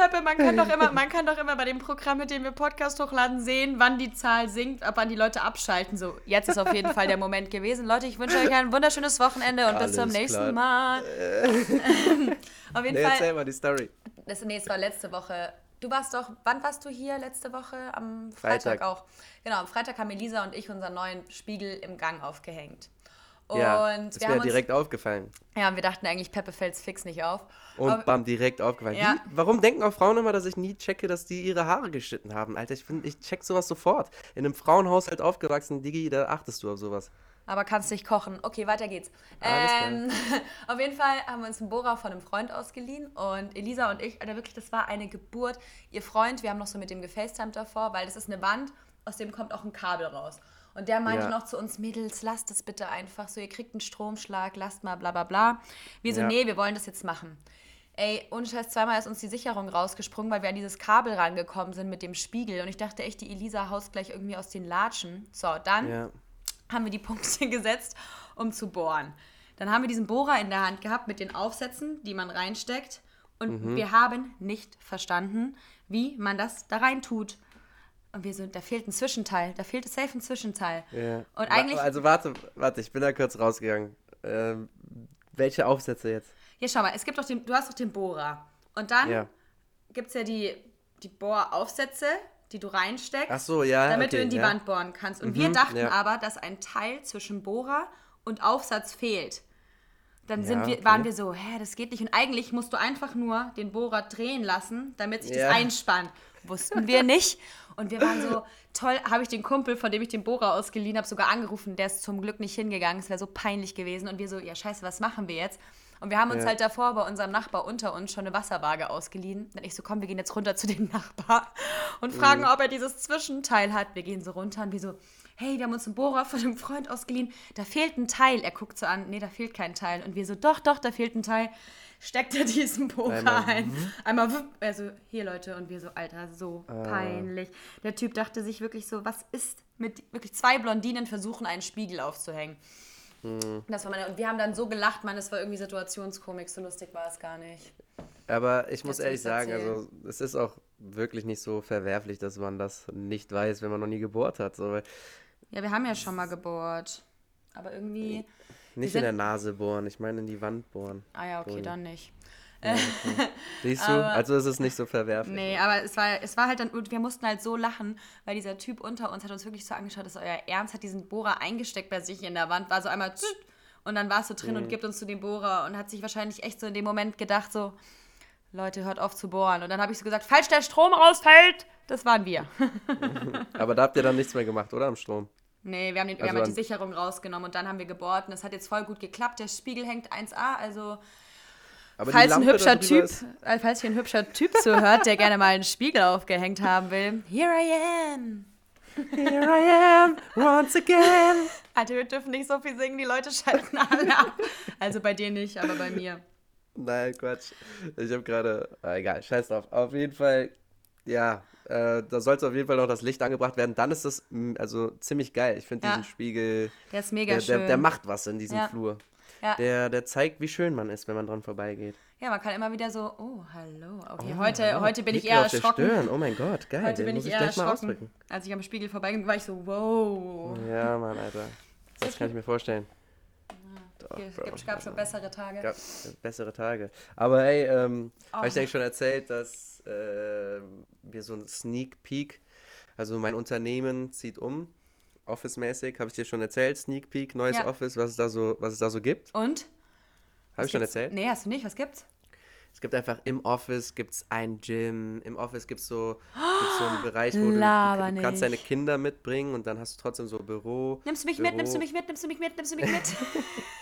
Peppe, man kann, doch immer, man kann doch immer bei dem Programm, mit dem wir Podcast hochladen, sehen, wann die Zahl sinkt, ab wann die Leute abschalten. So, jetzt ist auf jeden Fall der Moment gewesen. Leute, ich wünsche euch ein wunderschönes Wochenende und bis zum Alles nächsten klar. Mal. auf jeden Nee, Fall. erzähl mal die Story. Das, nee, es war letzte Woche. Du warst doch, wann warst du hier letzte Woche? Am Freitag, Freitag. auch. Genau, am Freitag haben Elisa und ich unseren neuen Spiegel im Gang aufgehängt. Und ja, wir ist mir haben ja uns, direkt aufgefallen. ja, und wir dachten eigentlich, Peppe fällt's fix nicht auf. Und Aber- bam, direkt aufgefallen. Ja. Wie, warum denken auch Frauen immer, dass ich nie checke, dass die ihre Haare geschnitten haben? Alter, ich finde, ich check sowas sofort. In einem Frauenhaushalt aufgewachsen, Digi, da achtest du auf sowas. Aber kannst nicht kochen. Okay, weiter geht's. Ähm, auf jeden Fall haben wir uns einen Bohrer von einem Freund ausgeliehen und Elisa und ich, Alter, wirklich, das war eine Geburt. Ihr Freund, wir haben noch so mit dem gefacetimed davor, weil das ist eine Wand, aus dem kommt auch ein Kabel raus. Und der meinte Ja. noch zu uns, Mädels, lasst es bitte einfach so, ihr kriegt einen Stromschlag, lasst mal, bla bla bla. Wir so, Ja. nee, wir wollen das jetzt machen. Ey, ohne Scheiß, zweimal ist uns die Sicherung rausgesprungen, weil wir an dieses Kabel rangekommen sind mit dem Spiegel. Und ich dachte echt, die Elisa haust gleich irgendwie aus den Latschen. So, dann Ja. haben wir die Punkte gesetzt, um zu bohren. Dann haben wir diesen Bohrer in der Hand gehabt mit den Aufsätzen, die man reinsteckt. Und Mhm. wir haben nicht verstanden, wie man das da rein tut. Und wir so, da fehlt ein Zwischenteil, da fehlt safe ein Zwischenteil. ja. Und eigentlich, Also warte, warte, ich bin da kurz rausgegangen. Ähm, welche Aufsätze jetzt? hier schau mal, es gibt doch den, du hast doch den Bohrer. Und dann Ja. gibt es ja die, die Bohraufsätze, die du reinsteckst. Ach so, ja. damit okay, du in die ja. Wand bohren kannst. Und wir Mhm, dachten ja. aber, dass ein Teil zwischen Bohrer und Aufsatz fehlt. Dann sind wir, okay. waren wir so, hä, das geht nicht. Und eigentlich musst du einfach nur den Bohrer drehen lassen, damit sich das einspannt. Wussten wir nicht. Und wir waren so, toll, habe ich den Kumpel, von dem ich den Bohrer ausgeliehen habe, sogar angerufen. Der ist zum Glück nicht hingegangen. Es wäre so peinlich gewesen. Und wir so, ja scheiße, was machen wir jetzt? Und wir haben uns Ja. halt davor bei unserem Nachbar unter uns schon eine Wasserwaage ausgeliehen. Dann ich so, komm, wir gehen jetzt runter zu dem Nachbar und fragen, ob er dieses Zwischenteil hat. Wir gehen so runter und wir so, hey, wir haben uns einen Bohrer von einem Freund ausgeliehen. Da fehlt ein Teil. Er guckt so an, nee, da fehlt kein Teil. Und wir so, doch, doch, da fehlt ein Teil. Steckt er diesen Bohrer Einmal, ein. Einmal, wupp, also hier Leute. Und wir so, Alter, so Ah. peinlich. Der Typ dachte sich wirklich so, was ist mit, wirklich zwei Blondinen versuchen, einen Spiegel aufzuhängen. Hm. Das war meine, und wir haben dann so gelacht, man, das war irgendwie Situationskomik, so lustig war es gar nicht. Aber ich muss Jetzt ehrlich sagen, also es ist auch wirklich nicht so verwerflich, dass man das nicht weiß, wenn man noch nie gebohrt hat. So, Ja, wir haben ja schon mal gebohrt. Aber irgendwie. Nicht in der Nase bohren, ich meine in die Wand bohren. Ah ja, okay, Ui. dann nicht. Siehst du? Also ist es nicht so verwerflich. Nee, aber es war, es war halt dann, und wir mussten halt so lachen, weil dieser Typ unter uns hat uns wirklich so angeschaut, dass euer Ernst hat diesen Bohrer eingesteckt bei sich in der Wand, war so einmal und dann war es so drin und gibt uns zu dem Bohrer und hat sich wahrscheinlich echt so in dem Moment gedacht, so, Leute, hört auf zu bohren. Und dann habe ich so gesagt, falls der Strom rausfällt, das waren wir. Aber da habt ihr dann nichts mehr gemacht, oder? Am Strom. Nee, wir haben, den, wir Also haben halt die Sicherung rausgenommen und dann haben wir gebohrt und das hat jetzt voll gut geklappt. Der Spiegel hängt 1A, also Aber falls ein hübscher Typ, ist- äh, falls hier ein hübscher Typ zuhört, der gerne mal einen Spiegel aufgehängt haben will, here I am. Here I am, once again. Alter, wir dürfen nicht so viel singen, die Leute schalten alle ab. Also bei dir nicht, aber bei mir. Nein, Quatsch. Ich habe gerade. Ah, egal, scheiß drauf. Auf jeden Fall, ja, äh, da sollte auf jeden Fall noch das Licht angebracht werden. Dann ist das mm, also ziemlich geil. Ich finde Ja. diesen Spiegel, Der ist mega der, schön. der, der macht was in diesem Ja. Flur. Ja. Der, der zeigt, wie schön man ist, wenn man dran vorbeigeht. ja, man kann immer wieder so, oh, hallo. Okay, Oh, heute, hallo. heute bin ich eher auf der erschrocken. Stirn. Oh mein Gott, geil. Heute den bin ich ich eher erschrocken. Als ich am Spiegel vorbeigegangen war, ich so, wow. Ja, Mann, Alter. Das kann ich mir vorstellen. Es gibt- gab schon bessere Tage. gab bessere Tage. Aber hey, ähm, Oh. habe ich dir eigentlich schon erzählt, dass äh, wir so einen Sneak Peek Also mein Unternehmen zieht um, Office-mäßig, habe ich dir schon erzählt, Sneak Peek, neues ja. Office, was es da so, was es da so gibt. Und? Habe ich schon erzählt? Nee, hast du nicht. Was gibt's? Es gibt einfach im Office gibt's ein Gym, im Office gibt es so, gibt's so einen Bereich, wo du, du, du kannst deine Kinder mitbringen und dann hast du trotzdem so Büro. Nimmst du mich Büro. mit, nimmst du mich mit, nimmst du mich mit, nimmst du mich mit?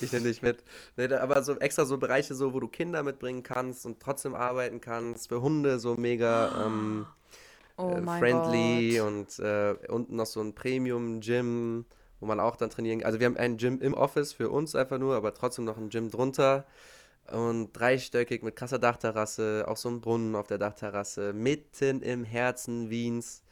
ich nehme dich mit. Nee, aber so extra so Bereiche, so, wo du Kinder mitbringen kannst und trotzdem arbeiten kannst. Für Hunde so mega ähm, oh äh, friendly Gott. und äh, unten noch so ein Premium-Gym wo man auch dann trainieren kann. Also wir haben ein Gym im Office für uns einfach nur, aber trotzdem noch ein Gym drunter. Und dreistöckig mit krasser Dachterrasse, auch so ein Brunnen auf der Dachterrasse, mitten im Herzen Wiens.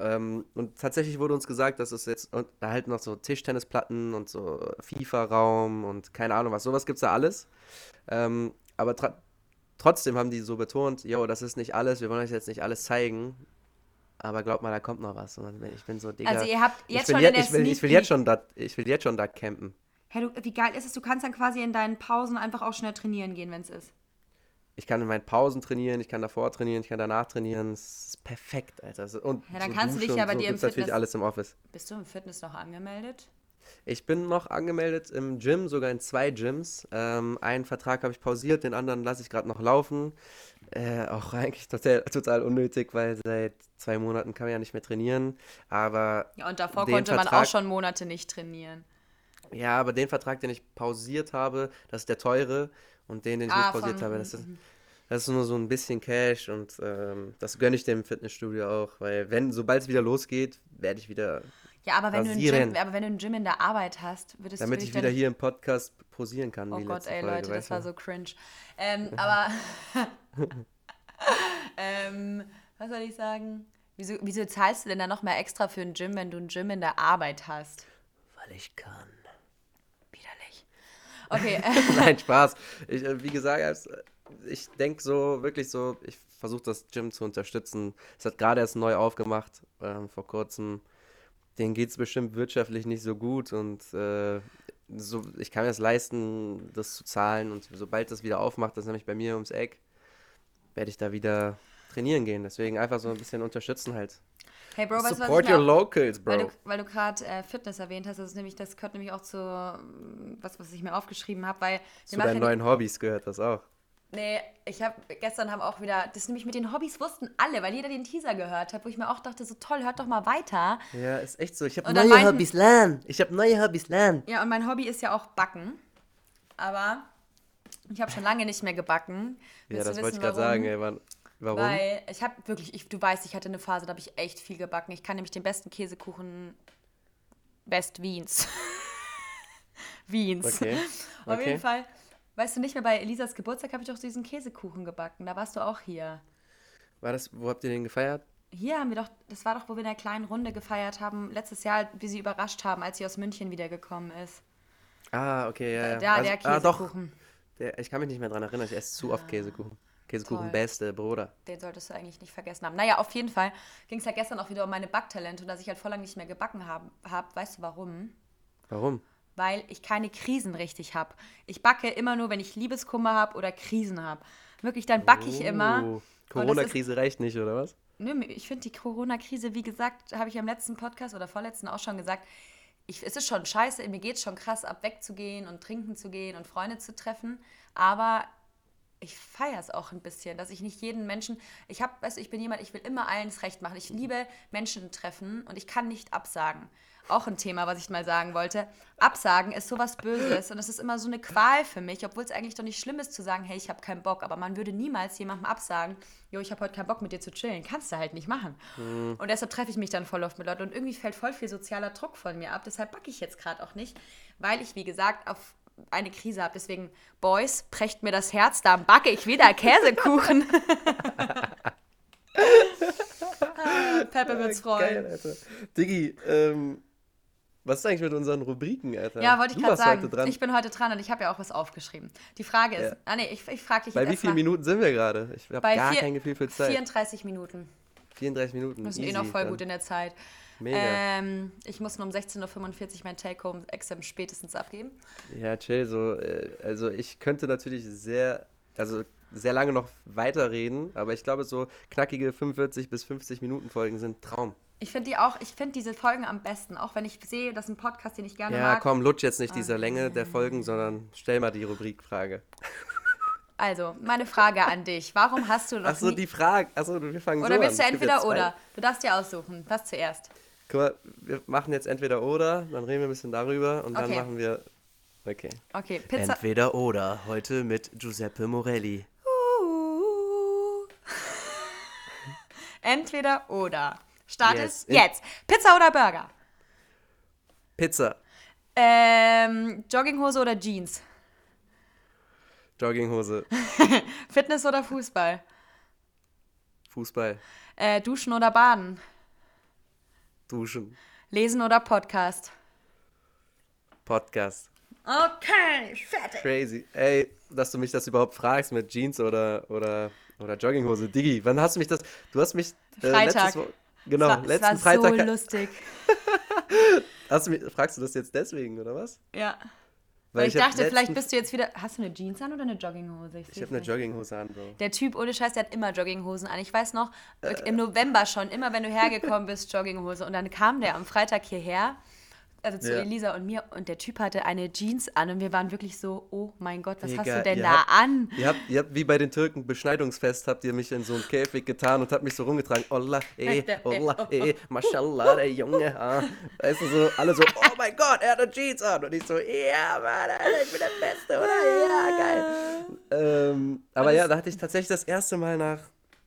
Ähm, und tatsächlich wurde uns gesagt, dass es jetzt, und da halt noch so Tischtennisplatten und so FIFA-Raum und keine Ahnung was, sowas gibt es da alles. Ähm, aber trotzdem haben die so betont, yo, das ist nicht alles, wir wollen euch jetzt nicht alles zeigen. Aber glaub mal, da kommt noch was. Und ich bin so, Digga. Also ihr habt jetzt schon je, ich, will, ich will jetzt schon da, ich will jetzt schon da campen. Hey, du, wie geil ist es? Du kannst dann quasi in deinen Pausen einfach auch schnell trainieren gehen, wenn es ist. Ich kann in meinen Pausen trainieren, ich kann davor trainieren, ich kann danach trainieren. Das ist perfekt, Alter. Und ja, dann so kannst du dich ja bei so dir im Fitness. natürlich alles im Office. Bist du im Fitness noch angemeldet? Ich bin noch angemeldet im Gym, sogar in zwei Gyms. Ähm, einen Vertrag habe ich pausiert, den anderen lasse ich gerade noch laufen. Äh, auch eigentlich total, total unnötig, weil seit zwei Monaten kann man ja nicht mehr trainieren. Aber. Ja, und davor konnte Vertrag, man auch schon Monate nicht trainieren. Ja, aber den Vertrag, den ich pausiert habe, das ist der teure. Und den, den ich ah, nicht pausiert habe, das ist, das ist nur so ein bisschen Cash und ähm, das gönne ich dem Fitnessstudio auch, weil wenn, sobald es wieder losgeht, werde ich wieder ja, aber wenn, du ein Gym, aber wenn du ein Gym in der Arbeit hast, würdest Damit du. ich wieder hier im Podcast posieren kann. Oh Gott, ey, Folge, Leute, das war so cringe. Ähm, aber. ähm, was soll ich sagen? Wieso, wieso zahlst du denn da noch mal extra für ein Gym, wenn du ein Gym in der Arbeit hast? Weil ich kann. Okay. Nein, Spaß. Ich, äh, wie gesagt, ich denke so, wirklich so, ich versuche das Gym zu unterstützen. Es hat gerade erst neu aufgemacht, ähm, vor kurzem denen geht es bestimmt wirtschaftlich nicht so gut und äh, so, ich kann mir das leisten, das zu zahlen und sobald das wieder aufmacht, das ist nämlich bei mir ums Eck, werde ich da wieder trainieren gehen. Deswegen einfach so ein bisschen unterstützen halt. Hey Bro, weißt Support was your locals, Bro. Weil du, weil du gerade äh, Fitness erwähnt hast, das ist nämlich, das gehört nämlich auch zu was, was ich mir aufgeschrieben habe, weil zu deinen neuen Hobbys gehört das auch. Nee, ich habe gestern haben auch wieder, das nämlich mit den Hobbys wussten alle, weil jeder den Teaser gehört hat, wo ich mir auch dachte, so toll, hört doch mal weiter. Ja, ist echt so. Ich habe neue meinten, Hobbys lernen. Ich habe neue Hobbys lernen. Ja, und mein Hobby ist ja auch Backen. Aber ich habe schon lange nicht mehr gebacken. Willst ja, das wollte ich gerade sagen, ey, Mann. Warum? Weil ich habe wirklich, ich, du weißt, ich hatte eine Phase, da habe ich echt viel gebacken. Ich kann nämlich den besten Käsekuchen West Wiens. Wiens. Okay. okay. Auf jeden Fall Weißt du nicht mehr, bei Elisas Geburtstag habe ich doch diesen Käsekuchen gebacken. Da warst du auch hier. War das, wo habt ihr den gefeiert? Hier haben wir doch, das war doch, wo wir in der kleinen Runde gefeiert haben, letztes Jahr, wie sie überrascht haben, als sie aus München wiedergekommen ist. Ah, okay, ja, ja. Da, also, der Käsekuchen. Ah, doch. Der, ich kann mich nicht mehr dran erinnern, ich esse zu oft ah, Käsekuchen. Käsekuchen, toll. beste, Bruder. Den solltest du eigentlich nicht vergessen haben. Naja, auf jeden Fall ging es ja gestern auch wieder um meine Backtalente und dass ich halt voll lange nicht mehr gebacken habe. Hab. Weißt du warum? Warum? weil ich keine Krisen richtig habe. Ich backe immer nur, wenn ich Liebeskummer habe oder Krisen habe. Wirklich, dann backe ich immer. Oh, Corona-Krise reicht nicht, oder was? Nö, ich finde die Corona-Krise, wie gesagt, habe ich im letzten Podcast oder vorletzten auch schon gesagt, ich, es ist schon scheiße, mir geht es schon krass ab, wegzugehen und trinken zu gehen und Freunde zu treffen. Aber ich feiere es auch ein bisschen, dass ich nicht jeden Menschen, ich habe, weißt du, ich bin jemand, ich will immer allen das Recht machen. Ich liebe Menschen treffen und ich kann nicht absagen auch ein Thema, was ich mal sagen wollte. Absagen ist sowas Böses und es ist immer so eine Qual für mich, obwohl es eigentlich doch nicht schlimm ist zu sagen, hey, ich habe keinen Bock, aber man würde niemals jemandem absagen, jo, ich habe heute keinen Bock mit dir zu chillen. Kannst du halt nicht machen. Mhm. Und deshalb treffe ich mich dann voll oft mit Leuten und irgendwie fällt voll viel sozialer Druck von mir ab. Deshalb backe ich jetzt gerade auch nicht, weil ich, wie gesagt, auf eine Krise habe. Deswegen, Boys, brecht mir das Herz, da backe ich wieder Käsekuchen. ah, Peppe wird's freuen. Geil, Alter. Diggi, ähm, was ist eigentlich mit unseren Rubriken, Alter? Ja, wollte ich gerade sagen. Ich bin heute dran und ich habe ja auch was aufgeschrieben. Die Frage ist, ja. ah nee, ich, ich frage dich Bei wie vielen Minuten sind wir gerade? Ich habe gar vier, kein Gefühl für Zeit. 34 Minuten. 34 Minuten. Wir sind eh noch voll dann. gut in der Zeit. Mega. Ähm, ich muss nur um 16.45 Uhr mein Take-Home-Exam spätestens abgeben. Ja, chill, so. Äh, also ich könnte natürlich sehr, also sehr lange noch weiterreden, aber ich glaube, so knackige 45 bis 50 Minuten Folgen sind Traum. Ich finde die auch, ich finde diese Folgen am besten, auch wenn ich sehe, das ist ein Podcast, den ich gerne ja, mag. Ja, komm, lutsch jetzt nicht dieser okay. Länge der Folgen, sondern stell mal die Rubrikfrage. Also, meine Frage an dich. Warum hast du noch Achso, die Frage. Achso, wir fangen Oder so willst du entweder oder? Du darfst dir aussuchen. Was zuerst? Guck mal, wir machen jetzt entweder oder, dann reden wir ein bisschen darüber und okay. dann machen wir. Okay. Okay, Pizza. Entweder oder. Heute mit Giuseppe Morelli. Uh. entweder oder. Start yes. es jetzt. Pizza oder Burger? Pizza. Ähm, Jogginghose oder Jeans? Jogginghose. Fitness oder Fußball? Fußball. Äh, duschen oder baden? Duschen. Lesen oder Podcast? Podcast. Okay, fertig. Crazy. Ey, dass du mich das überhaupt fragst mit Jeans oder, oder, oder Jogginghose. Diggi, wann hast du mich das? Du hast mich. Äh, Freitag. Wo, genau, war, letzten war Freitag. so lustig. hast du mich, fragst du das jetzt deswegen, oder was? Ja. Weil, Weil ich, ich dachte, vielleicht bist du jetzt wieder. Hast du eine Jeans an oder eine Jogginghose? Ich, ich habe eine Jogginghose an, Bro. Der Typ, ohne Scheiß, der hat immer Jogginghosen an. Ich weiß noch, äh, im November schon, immer wenn du hergekommen bist, Jogginghose. Und dann kam der am Freitag hierher also zu ja. Elisa und mir und der Typ hatte eine Jeans an und wir waren wirklich so, oh mein Gott, was Egal, hast du denn da habt, an? Ihr habt, ihr habt wie bei den Türken Beschneidungsfest, habt ihr mich in so einen Käfig getan und habt mich so rumgetragen. Allah, eh, Allah, eh, mashallah, der Junge. Ah. Weißt du, so, alle so, oh mein Gott, er hat eine Jeans an. Und ich so, ja, Mann, Alter, ich bin der Beste, oder? Ja, geil. Ähm, aber ja, da hatte ich tatsächlich das erste Mal nach,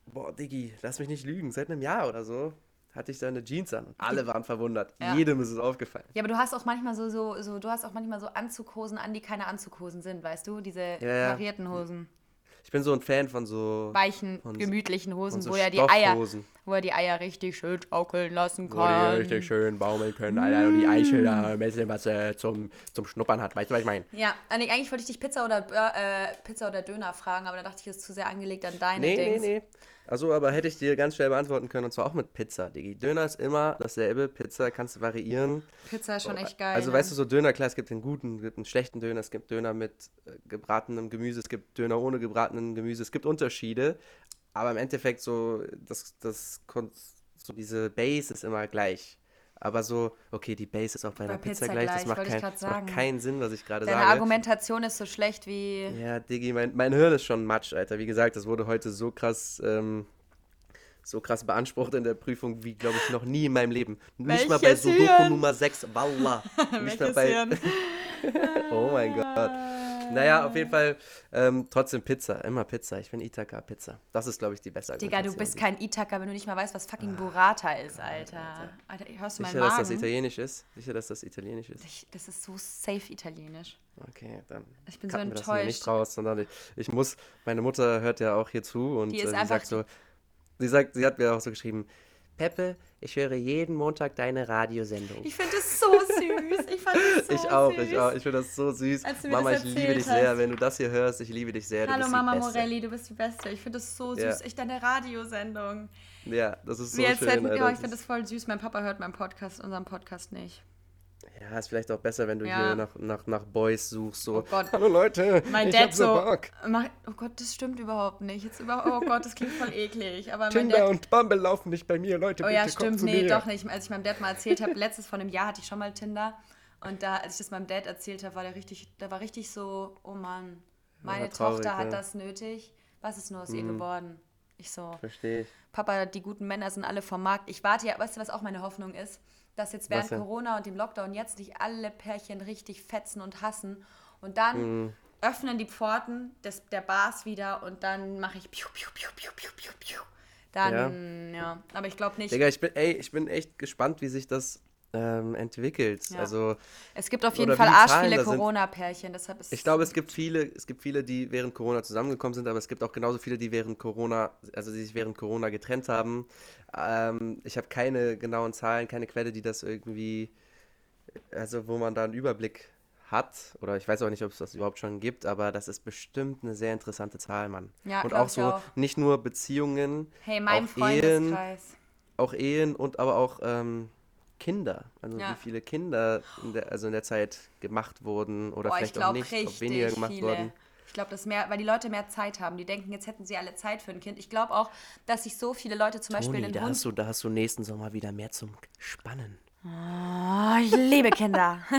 boah, Diggi, lass mich nicht lügen, seit einem Jahr oder so, hatte ich da eine Jeans an. Alle waren verwundert. Ja. Jedem ist es aufgefallen. Ja, aber du hast auch manchmal so, so, so, du hast auch manchmal so Anzughosen an, die keine Anzughosen sind, weißt du? Diese ja, karierten Hosen. Ich bin so ein Fan von so weichen, von gemütlichen Hosen, so wo er die Eier, wo er die Eier richtig schön schaukeln lassen kann. Wo die richtig schön baumeln können, Alter, und die Eichel ein bisschen was äh, zum, zum Schnuppern hat. Weißt du, was ich meine? Ja, eigentlich wollte ich dich Pizza oder äh, Pizza oder Döner fragen, aber da dachte ich, das ist zu sehr angelegt an deine nee, Dings. Nee, nee, also, aber hätte ich dir ganz schnell beantworten können, und zwar auch mit Pizza, Digi. Döner ist immer dasselbe, Pizza kannst du variieren. Pizza ist schon echt geil. Also, ne? weißt du, so Döner, klar, es gibt einen guten, es gibt einen schlechten Döner, es gibt Döner mit äh, gebratenem Gemüse, es gibt Döner ohne gebratenem Gemüse, es gibt Unterschiede, aber im Endeffekt so, das, das, so diese Base ist immer gleich. Aber so, okay, die Base ist auch bei, bei einer Pizza, Pizza gleich. Das, macht, kein, das macht keinen Sinn, was ich gerade sage. Deine Argumentation ist so schlecht wie. Ja, Diggi, mein, mein Hirn ist schon Matsch, Alter. Wie gesagt, das wurde heute so krass. Ähm, so krass beansprucht in der Prüfung wie, glaube ich, noch nie in meinem Leben. Nicht mal bei Sudoku Nummer 6, Wallah. Nicht mal bei. oh mein Gott. Naja, auf jeden Fall ähm, trotzdem Pizza. Immer Pizza. Ich bin Ithaka Pizza. Das ist, glaube ich, die beste Digga, du bist kein Ithaka, wenn du nicht mal weißt, was fucking Burrata ist, Alter. Alter, hörst du Sicher, Magen? dass das italienisch ist? Sicher, dass das italienisch ist? Ich, das ist so safe italienisch. Okay, dann. Ich bin so enttäuscht. Das nicht raus, sondern ich, ich muss. Meine Mutter hört ja auch hier zu und die äh, sie sagt so. Sie sagt, sie hat mir auch so geschrieben, Peppe, ich höre jeden Montag deine Radiosendung. Ich finde es so süß. Ich fand es so Ich auch, süß. ich auch. Ich finde das so süß. Mama, ich liebe dich hast. sehr. Wenn du das hier hörst, ich liebe dich sehr. Hallo Mama Morelli, du bist die Beste. Ich finde das so süß. Ja. Ich deine Radiosendung. Ja, das ist so Wie schön. Hätten, ja, ich finde das voll süß. Mein Papa hört meinen Podcast, unseren Podcast nicht. Ja, ist vielleicht auch besser, wenn du ja. hier nach, nach, nach Boys suchst. So. Oh Gott. Hallo Leute, mein ich Dad hab so Bock. Mach, oh Gott, das stimmt überhaupt nicht. Jetzt über, oh Gott, das klingt voll eklig. Aber Tinder Dad, und Bumble laufen nicht bei mir, Leute. Oh bitte ja, stimmt. Nee, mir. doch nicht. Als ich meinem Dad mal erzählt habe, letztes vor einem Jahr hatte ich schon mal Tinder. Und da, als ich das meinem Dad erzählt habe, war der richtig, der war richtig so, oh Mann, meine traurig, Tochter hat ja. das nötig. Was ist nur aus mhm. ihr geworden? Ich so. Verstehe ich. Papa, die guten Männer sind alle vom Markt. Ich warte ja, weißt du, was auch meine Hoffnung ist? Dass jetzt während Corona und dem Lockdown jetzt nicht alle Pärchen richtig fetzen und hassen. Und dann mhm. öffnen die Pforten des, der Bars wieder und dann mache ich piu, piu, piu, piu, piu, piu, piu. Dann, ja. ja. Aber ich glaube nicht. Digga, ich bin, ey, ich bin echt gespannt, wie sich das ähm, entwickelt. Ja. Also, es gibt auf jeden Fall arsch viele Corona-Pärchen, deshalb ist Ich glaube, es gibt viele, es gibt viele, die während Corona zusammengekommen sind, aber es gibt auch genauso viele, die während Corona, also die sich während Corona getrennt haben. Ähm, ich habe keine genauen Zahlen, keine Quelle, die das irgendwie, also wo man da einen Überblick hat, oder ich weiß auch nicht, ob es das überhaupt schon gibt, aber das ist bestimmt eine sehr interessante Zahl, Mann. Ja, und auch so auch. nicht nur Beziehungen, hey, mein auch Ehen, auch Ehen und aber auch ähm, Kinder, also ja. wie viele Kinder in der, also in der Zeit gemacht wurden oder Boah, vielleicht auch nicht, ob weniger gemacht viele. wurden. Ich glaube, dass mehr, weil die Leute mehr Zeit haben. Die denken, jetzt hätten sie alle Zeit für ein Kind. Ich glaube auch, dass sich so viele Leute zum Toni, Beispiel den da Hund. hast du, da hast du nächsten Sommer wieder mehr zum Spannen. Oh, ich liebe Kinder.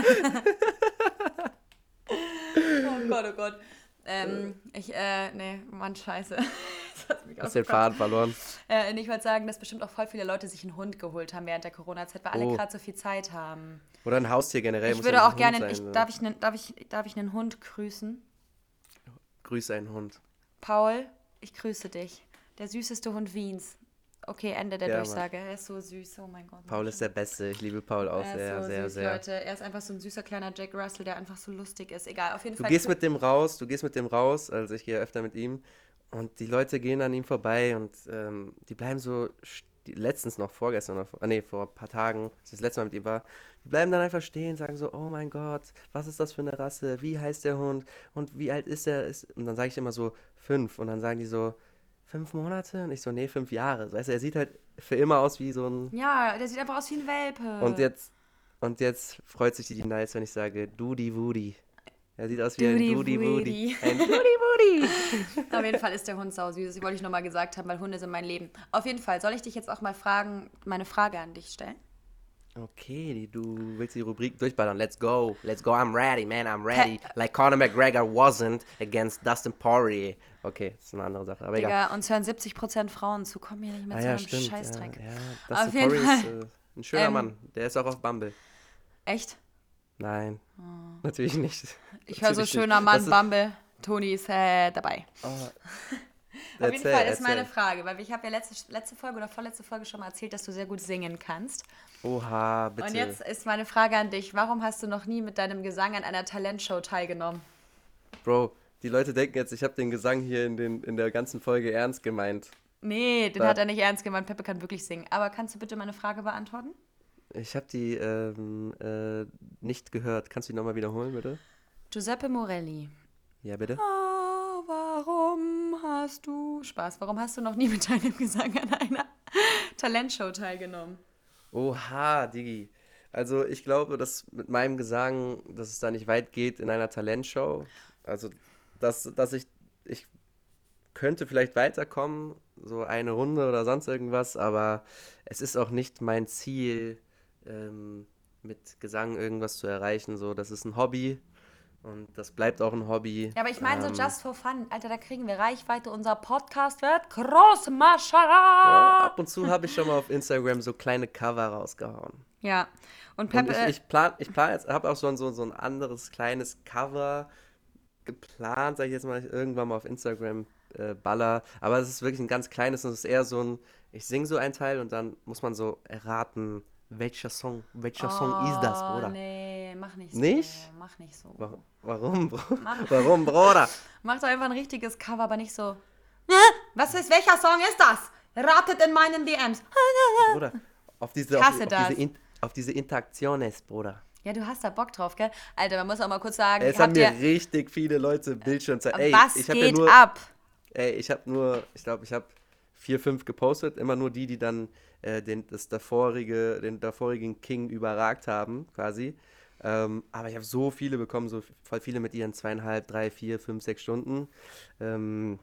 oh Gott, oh Gott. Ähm, ich, äh, nee, Mann, scheiße. Hast den. Faden verloren. Äh, ich wollte sagen, dass bestimmt auch voll viele Leute sich einen Hund geholt haben während der Corona-Zeit, weil alle Oh. gerade so viel Zeit haben. Oder ein Haustier generell. Ich muss würde ja auch gerne, Hund ich, sein, darf, ich einen, darf, ich, darf ich einen Hund grüßen? Grüße einen Hund. Paul, ich grüße dich. Der süßeste Hund Wiens. Okay, Ende der Ja, Mann. Durchsage. Er ist so süß, oh mein Gott. Paul ist der Beste. Ich liebe Paul auch er sehr, so sehr, süß, sehr. Leute. Er ist einfach so ein süßer kleiner Jack Russell, der einfach so lustig ist. Egal, auf jeden Du Fall. gehst mit dem raus, du gehst mit dem raus, also ich gehe öfter mit ihm und die Leute gehen an ihm vorbei und ähm, die bleiben so, letztens noch vorgestern, oder vor, nee, vor ein paar Tagen, als ich das letzte Mal mit ihm war, die bleiben dann einfach stehen, sagen so, oh mein Gott, was ist das für eine Rasse, wie heißt der Hund und wie alt ist er? Und dann sage ich immer so, fünf und dann sagen die so, fünf Monate? Und ich so, nee, fünf Jahre. Weißt du, er sieht halt für immer aus wie so ein, ja, der sieht einfach aus wie ein Welpe. und jetzt, und jetzt freut sich die Nice, wenn ich sage, Dudi Wudi. Er sieht aus wie ein Dudi Dudi Wudi. Wudi. Ein Dudi Wudi. Auf jeden Fall ist der Hund sau süß. Das wollte ich nochmal gesagt haben, weil Hunde sind mein Leben. Auf jeden Fall, soll ich dich jetzt auch mal fragen, meine Frage an dich stellen? Okay, du willst die Rubrik durchballern. Let's go. Let's go. I'm ready, man. I'm ready. Like Conor McGregor wasn't against Dustin Poirier. Okay, das ist eine andere Sache. Aber egal. Digga, uns hören 70% Frauen zu. Komm hier nicht mehr Ah zu ja, einem stimmt. Scheißdreck. Ja, ja. Auf Dustin jeden Poirier ist Fall. äh, ein schöner Ähm, Mann. Der ist auch auf Bumble. Echt? Nein, natürlich nicht. Oh. Ich höre so schöner. Mann, Bumble. Toni ist äh, dabei. Oh. Auf jeden Erzähl, Fall ist meine erzähl. Frage, weil ich habe ja letzte, letzte Folge oder vorletzte Folge schon mal erzählt, dass du sehr gut singen kannst. Oha, bitte. Und jetzt ist meine Frage an dich, warum hast du noch nie mit deinem Gesang an einer Talentshow teilgenommen? Bro, die Leute denken jetzt, ich habe den Gesang hier in, den, in der ganzen Folge ernst gemeint. Nee, den Da- hat er nicht ernst gemeint. Peppe kann wirklich singen. Aber kannst du bitte meine Frage beantworten? Ich habe die ähm, äh, nicht gehört. Kannst du die nochmal wiederholen, bitte? Giuseppe Morelli. Ja, bitte. Oh, warum hast du Spaß? Warum hast du noch nie mit deinem Gesang an einer Talentshow teilgenommen? Oha, Digi. Also ich glaube, dass mit meinem Gesang, dass es da nicht weit geht in einer Talentshow. Also, dass, dass ich, ich könnte vielleicht weiterkommen, so eine Runde oder sonst irgendwas, aber es ist auch nicht mein Ziel, ähm, mit Gesang irgendwas zu erreichen. So, das ist ein Hobby und das bleibt auch ein Hobby. Ja, aber ich meine Ähm, so just for fun. Alter, da kriegen wir Reichweite. Unser Podcast wird groß, Ja, Mascha. ab und zu habe ich schon mal auf Instagram so kleine Cover rausgehauen. Ja. Und Und Peppe, ich, ich plan, ich plan jetzt, habe auch schon so, so ein anderes kleines Cover geplant, sag ich jetzt mal, ich irgendwann mal auf Instagram äh, baller. Aber es ist wirklich ein ganz kleines und es ist eher so ein, ich singe so einen Teil und dann muss man so erraten, welcher Song, welcher Song ist das, Oh, Bruder? Nee, mach nicht so. Nicht? Mach nicht so. Wa- Warum, Bro? Warum, Bruder? Mach doch einfach ein richtiges Cover, aber nicht so. "Hä? Was ist, welcher Song ist das? Ratet in meinen DMs. Bruder, auf diese, auf, auf diese, In- auf diese Interaktiones, Bruder. Ja, du hast da Bock drauf, gell? Alter, man muss auch mal kurz sagen, Es haben mir richtig viele Leute Bildschirmzeit. Ey, was ich habe ja geht nur, ab? Ey, ich habe nur, ich glaube, ich habe vier, fünf gepostet. Immer nur die, die dann äh, den, das davorige, den davorigen King überragt haben, quasi. Ähm, aber ich habe so viele bekommen, so voll viele mit ihren zweieinhalb, drei, vier, fünf, sechs Stunden. Ähm,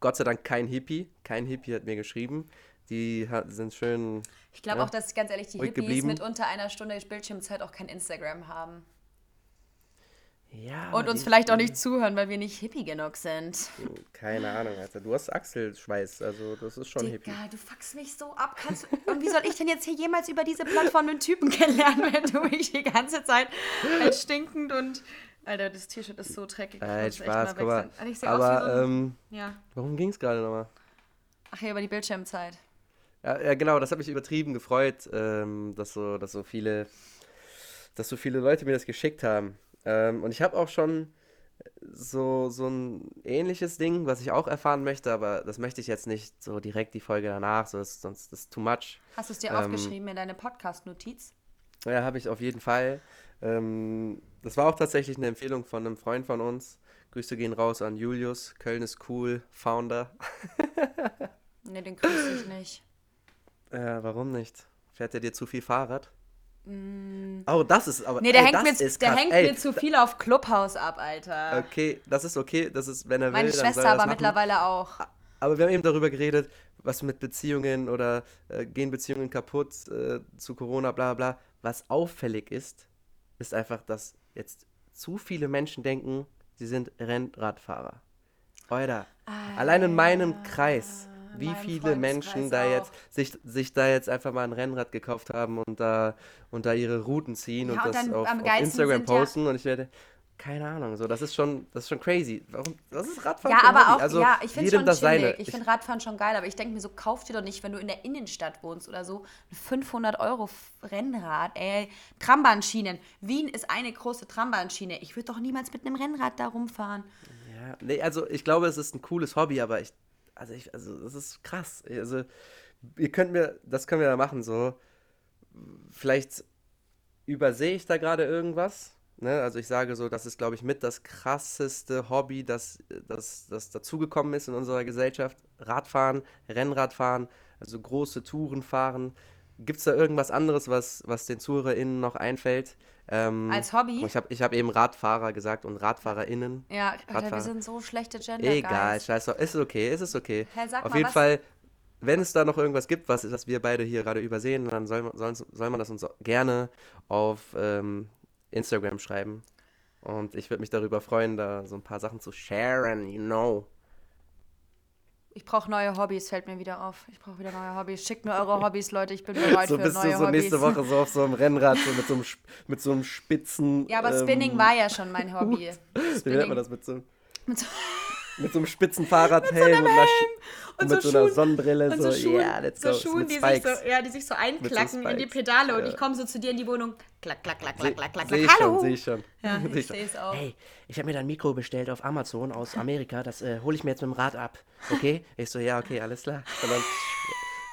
Gott sei Dank kein Hippie. Kein Hippie hat mir geschrieben. Die hat, sind schön. Ich glaube Ja. auch, dass ganz ehrlich die Hippies geblieben. mit unter einer Stunde Bildschirmzeit auch kein Instagram haben. Ja, Und uns vielleicht auch nicht zuhören, weil wir nicht hippie genug sind. Keine Ahnung, Alter. Du hast Achselschweiß, also das ist schon Hippie. Digga, du fuckst mich so ab. Kannst und wie soll ich denn jetzt hier jemals über diese Plattform einen Typen kennenlernen, wenn du mich die ganze Zeit als stinkend und. Alter, das T-Shirt ist so dreckig. echt Spaß, guck mal. wie Aber, so ähm, ja. worum ging es gerade nochmal? Ach ja, über die Bildschirmzeit. Ja, ja, genau, das hat mich übertrieben gefreut, ähm, dass, so, dass, so viele, dass so viele Leute mir das geschickt haben. Ähm, und ich habe auch schon so, so ein ähnliches Ding, was ich auch erfahren möchte, aber das möchte ich jetzt nicht so direkt die Folge danach, so ist, sonst ist too much. Hast du es dir Ähm, aufgeschrieben in deine Podcast-Notiz? Ja, habe ich auf jeden Fall. Ähm, das war auch tatsächlich eine Empfehlung von einem Freund von uns. Grüße gehen raus an Julius. Köln ist cool, Founder. Ne, den grüße ich nicht. Äh, warum nicht? Fährt er dir zu viel Fahrrad? Mm. Oh, das ist aber. Nee, der ey, hängt, mir, der hängt ey, mir zu viel auf Clubhouse ab, Alter. Okay, das ist okay. Das ist, wenn er Meine will. Meine Schwester aber mittlerweile auch. Aber wir haben eben darüber geredet, was mit Beziehungen oder äh, gehen Beziehungen kaputt äh, zu Corona, bla bla. Was auffällig ist, ist einfach, dass jetzt zu viele Menschen denken, sie sind Rennradfahrer. Oder ah, allein in meinem Kreis wie viele Menschen da jetzt sich, sich da jetzt einfach mal ein Rennrad gekauft haben und da, und da ihre Routen ziehen ja, und, und das auf, auf Instagram posten ja und ich werde keine Ahnung, so das ist schon das ist schon crazy. Warum das ist Radfahren Ja, aber auch also, ja, ich finde schon das seine. Ich finde Radfahren schon geil, aber ich denke mir so kauf dir doch nicht, wenn du in der Innenstadt wohnst oder so, ein 500 Euro Rennrad, ey, Trambahnschienen. Wien ist eine große Trambahnschiene. Ich würde doch niemals mit einem Rennrad da rumfahren. Ja, nee, also ich glaube, es ist ein cooles Hobby, aber ich also ich, also das ist krass. Also ihr könnt mir, das können wir da machen, so. Vielleicht übersehe ich da gerade irgendwas. Ne? Also ich sage so, das ist, glaube ich, mit das krasseste Hobby, das, das, das dazugekommen ist in unserer Gesellschaft. Radfahren, Rennradfahren, also große Touren fahren. Gibt es da irgendwas anderes, was, was den ZuhörerInnen noch einfällt? Ähm, Als Hobby? Ich habe ich hab eben Radfahrer gesagt und RadfahrerInnen. Ja, Radfahrer. Alter, wir sind so schlechte Gender Egal, scheiß drauf. Ist okay, ist es okay. Hey, Auf mal, jeden Fall, wenn es da noch irgendwas gibt, was, was wir beide hier gerade übersehen, dann soll, soll, soll man das uns gerne auf ähm, Instagram schreiben. Und ich würde mich darüber freuen, da so ein paar Sachen zu sharen, you know. Ich brauche neue Hobbys, fällt mir wieder auf. Ich brauche wieder neue Hobbys. Schickt mir eure Hobbys, Leute. Ich bin bereit so für neue Hobbys. So bist du so nächste Woche so auf so einem Rennrad, so mit so einem, mit so einem spitzen. Ja, aber Spinning ähm, war ja schon mein Hobby. Wie nennt man das mit so? Mit so mit so einem spitzen Fahrradhelm und, einer, und, mit so, so einer Sonnenbrille. Und so, so Schuhen, yeah, let's so go. Schuhen, die sich, so, ja, die sich so einklacken so in die Pedale. Ja. Und ich komme so zu dir in die Wohnung. Klack, klack, klack, klack, klack, klack. Seh Hallo. Sehe ich schon. Ja, ich sehe es auch. Hey, ich habe mir da ein Mikro bestellt auf Amazon aus Amerika. Das äh, hole ich mir jetzt mit dem Rad ab. Okay? Ich so, ja, okay, alles klar. Und dann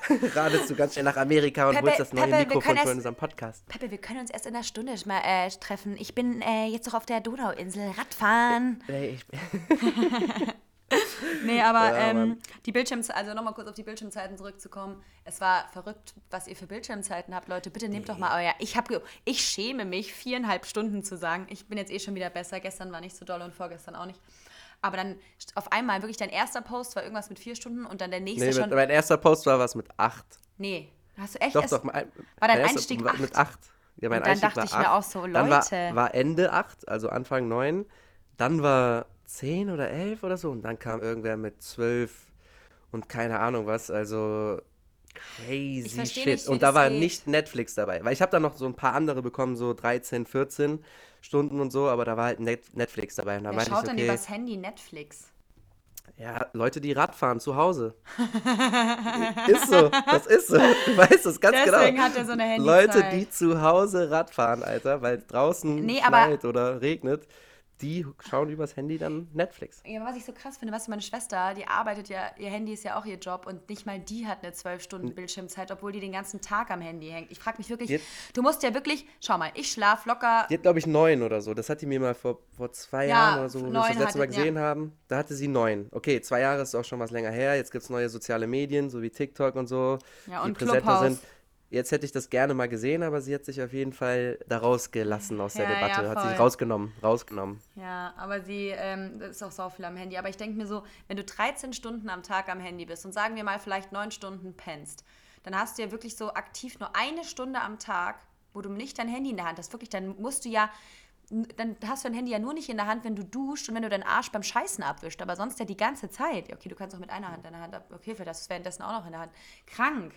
radest du ganz schnell nach Amerika und Pepe, holst das neue Pepe, Mikrofon für unseren Podcast. Pepe, wir können uns erst in einer Stunde mal äh, treffen. Ich bin äh, jetzt noch auf der Donauinsel. Radfahren. Äh, ich, nee, aber ja, ähm, die Bildschirmzeiten, also nochmal kurz auf die Bildschirmzeiten zurückzukommen. Es war verrückt, was ihr für Bildschirmzeiten habt, Leute. Bitte nehmt nee. doch mal euer. Ich, hab, ich schäme mich, viereinhalb Stunden zu sagen. Ich bin jetzt eh schon wieder besser. Gestern war nicht so doll und vorgestern auch nicht. Aber dann auf einmal wirklich dein erster Post war irgendwas mit vier Stunden und dann der nächste nee, schon. Mein erster Post war was mit acht. Nee, hast du echt? Doch, doch. Mein, war dein Einstieg acht? Mit acht. Ja, mein und dann Einstieg dachte ich acht. mir auch so, Leute. Dann war, war Ende acht, also Anfang neun. Dann war 10 oder 11 oder so. Und dann kam irgendwer mit 12 und keine Ahnung was. Also crazy shit. Nicht, und da war nicht Netflix dabei. Weil ich habe da noch so ein paar andere bekommen, so 13, 14 Stunden und so, aber da war halt Net Netflix dabei. Und da Wer schaut ich, okay, dann übers Handy Netflix? Ja, Leute, die Rad fahren zu Hause. ist so, das ist so. Du weißt das ganz Deswegen genau. Deswegen hat er so eine Handy Leute, die zu Hause Rad fahren, Alter, weil draußen nee, schneit oder regnet die schauen übers Handy dann Netflix. Ja, was ich so krass finde, du, meine Schwester, die arbeitet ja, ihr Handy ist ja auch ihr Job und nicht mal die hat eine 12 Stunden Bildschirmzeit, obwohl die den ganzen Tag am Handy hängt. Ich frage mich wirklich, hat, du musst ja wirklich, schau mal, ich schlaf locker. Die hat, glaube ich, neun oder so. Das hat die mir mal vor, vor zwei ja, Jahren oder so, wo wir das letzte Mal gesehen ja. haben. Da hatte sie neun. Okay, zwei Jahre ist auch schon was länger her. Jetzt gibt es neue soziale Medien, so wie TikTok und so, ja, und die präsenter Clubhouse. sind. Jetzt hätte ich das gerne mal gesehen, aber sie hat sich auf jeden Fall da rausgelassen aus der Debatte. Ja, hat sich rausgenommen, rausgenommen. Ja, aber sie ähm, ist auch so viel am Handy. Aber ich denke mir so, wenn du 13 Stunden am Tag am Handy bist und sagen wir mal vielleicht 9 Stunden pennst, dann hast du ja wirklich so aktiv nur eine Stunde am Tag, wo du nicht dein Handy in der Hand hast. Wirklich, dann musst du ja dann hast du dein Handy ja nur nicht in der Hand, wenn du duscht und wenn du deinen Arsch beim Scheißen abwischt, aber sonst ja die ganze Zeit. Okay, du kannst auch mit einer Hand deine Hand ab. Okay, für das ist währenddessen auch noch in der Hand. Krank.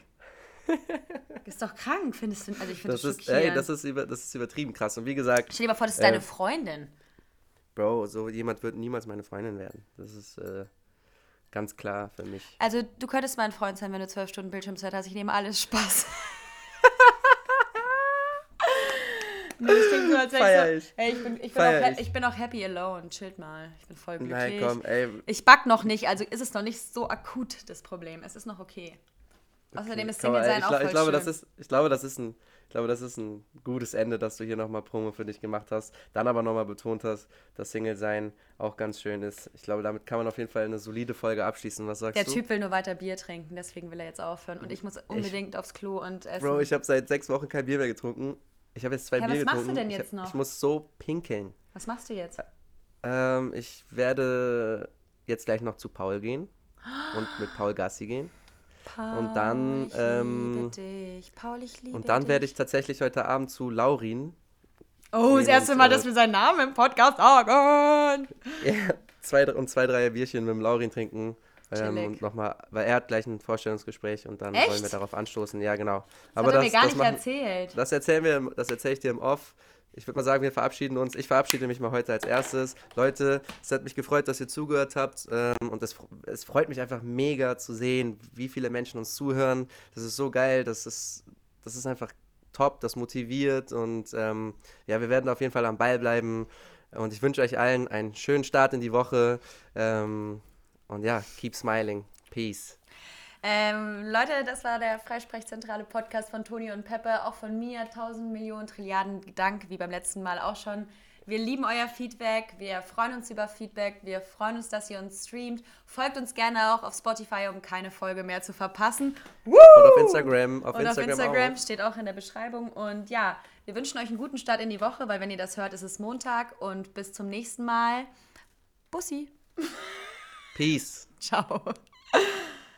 Ist doch krank, findest du? Also ich finde das, das ist, ey, das ist, über, das ist übertrieben krass. Und wie gesagt. Stell dir mal vor, das ist äh, deine Freundin. Bro, so jemand wird niemals meine Freundin werden. Das ist äh, ganz klar für mich. Also du könntest mein Freund sein, wenn du zwölf Stunden Bildschirmzeit hast. Ich nehme alles Spaß. nee, das klingt so, als wäre ich so, ey, ich bin, ich, bin auch, ich. bin auch happy alone. Chillt mal. Ich bin voll glücklich. Nein, komm, ey. Ich back noch nicht, also ist es noch nicht so akut, das Problem. Es ist noch okay. Außerdem ist Single sein auch voll ich glaube, schön. Das ist, ich glaube, das ist ein ich glaube, das ist ein gutes Ende, dass du hier nochmal Promo für dich gemacht hast. Dann aber nochmal betont hast, dass Single-Sein auch ganz schön ist. Ich glaube, damit kann man auf jeden Fall eine solide Folge abschließen. Was sagst Der du? Der Typ will nur weiter Bier trinken, deswegen will er jetzt aufhören. Und ich muss unbedingt ich, aufs Klo und essen. Bro, ich habe seit sechs Wochen kein Bier mehr getrunken. Ich habe jetzt zwei ja, Bier was getrunken. machst du denn jetzt ich, noch? Ich muss so pinkeln. Was machst du jetzt? Ähm, ich werde jetzt gleich noch zu Paul gehen und mit Paul Gassi gehen. Paul, Und dann, ich ähm, dich. Paul, ich liebe Und dann dich. werde ich tatsächlich heute Abend zu Laurin Oh, das erste und, Mal, dass wir seinen Namen im Podcast sagen. ja, zwei, und zwei, drei Bierchen mit dem Laurin trinken. Ähm, und nochmal, weil er hat gleich ein Vorstellungsgespräch und dann Echt? wollen wir darauf anstoßen. Ja, genau. Das hat er mir gar nicht machen- erzählt. Das erzählen wir, das erzähle ich dir im Off. Ich würde mal sagen, wir verabschieden uns. Ich verabschiede mich mal heute als erstes. Leute, es hat mich gefreut, dass ihr zugehört habt. Ähm, und es, es freut mich einfach mega zu sehen, wie viele Menschen uns zuhören. Das ist so geil. Das ist, das ist einfach top. Das motiviert. Und ähm, ja, wir werden auf jeden Fall am Ball bleiben. Und ich wünsche euch allen einen schönen Start in die Woche. Ähm, und ja, keep smiling. Peace. Ähm, Leute, das war der Freisprechzentrale Podcast von Toni und Peppe. Auch von mir tausend Millionen Trilliarden Dank, wie beim letzten Mal auch schon. Wir lieben euer Feedback. Wir freuen uns über Feedback. Wir freuen uns, dass ihr uns streamt. Folgt uns gerne auch auf Spotify, um keine Folge mehr zu verpassen. Und auf Instagram. Auf Und Instagram, auf Instagram auch. steht auch in der Beschreibung. Und ja, wir wünschen euch einen guten Start in die Woche, weil wenn ihr das hört, ist es Montag. Und bis zum nächsten Mal. Bussi. Peace. Ciao.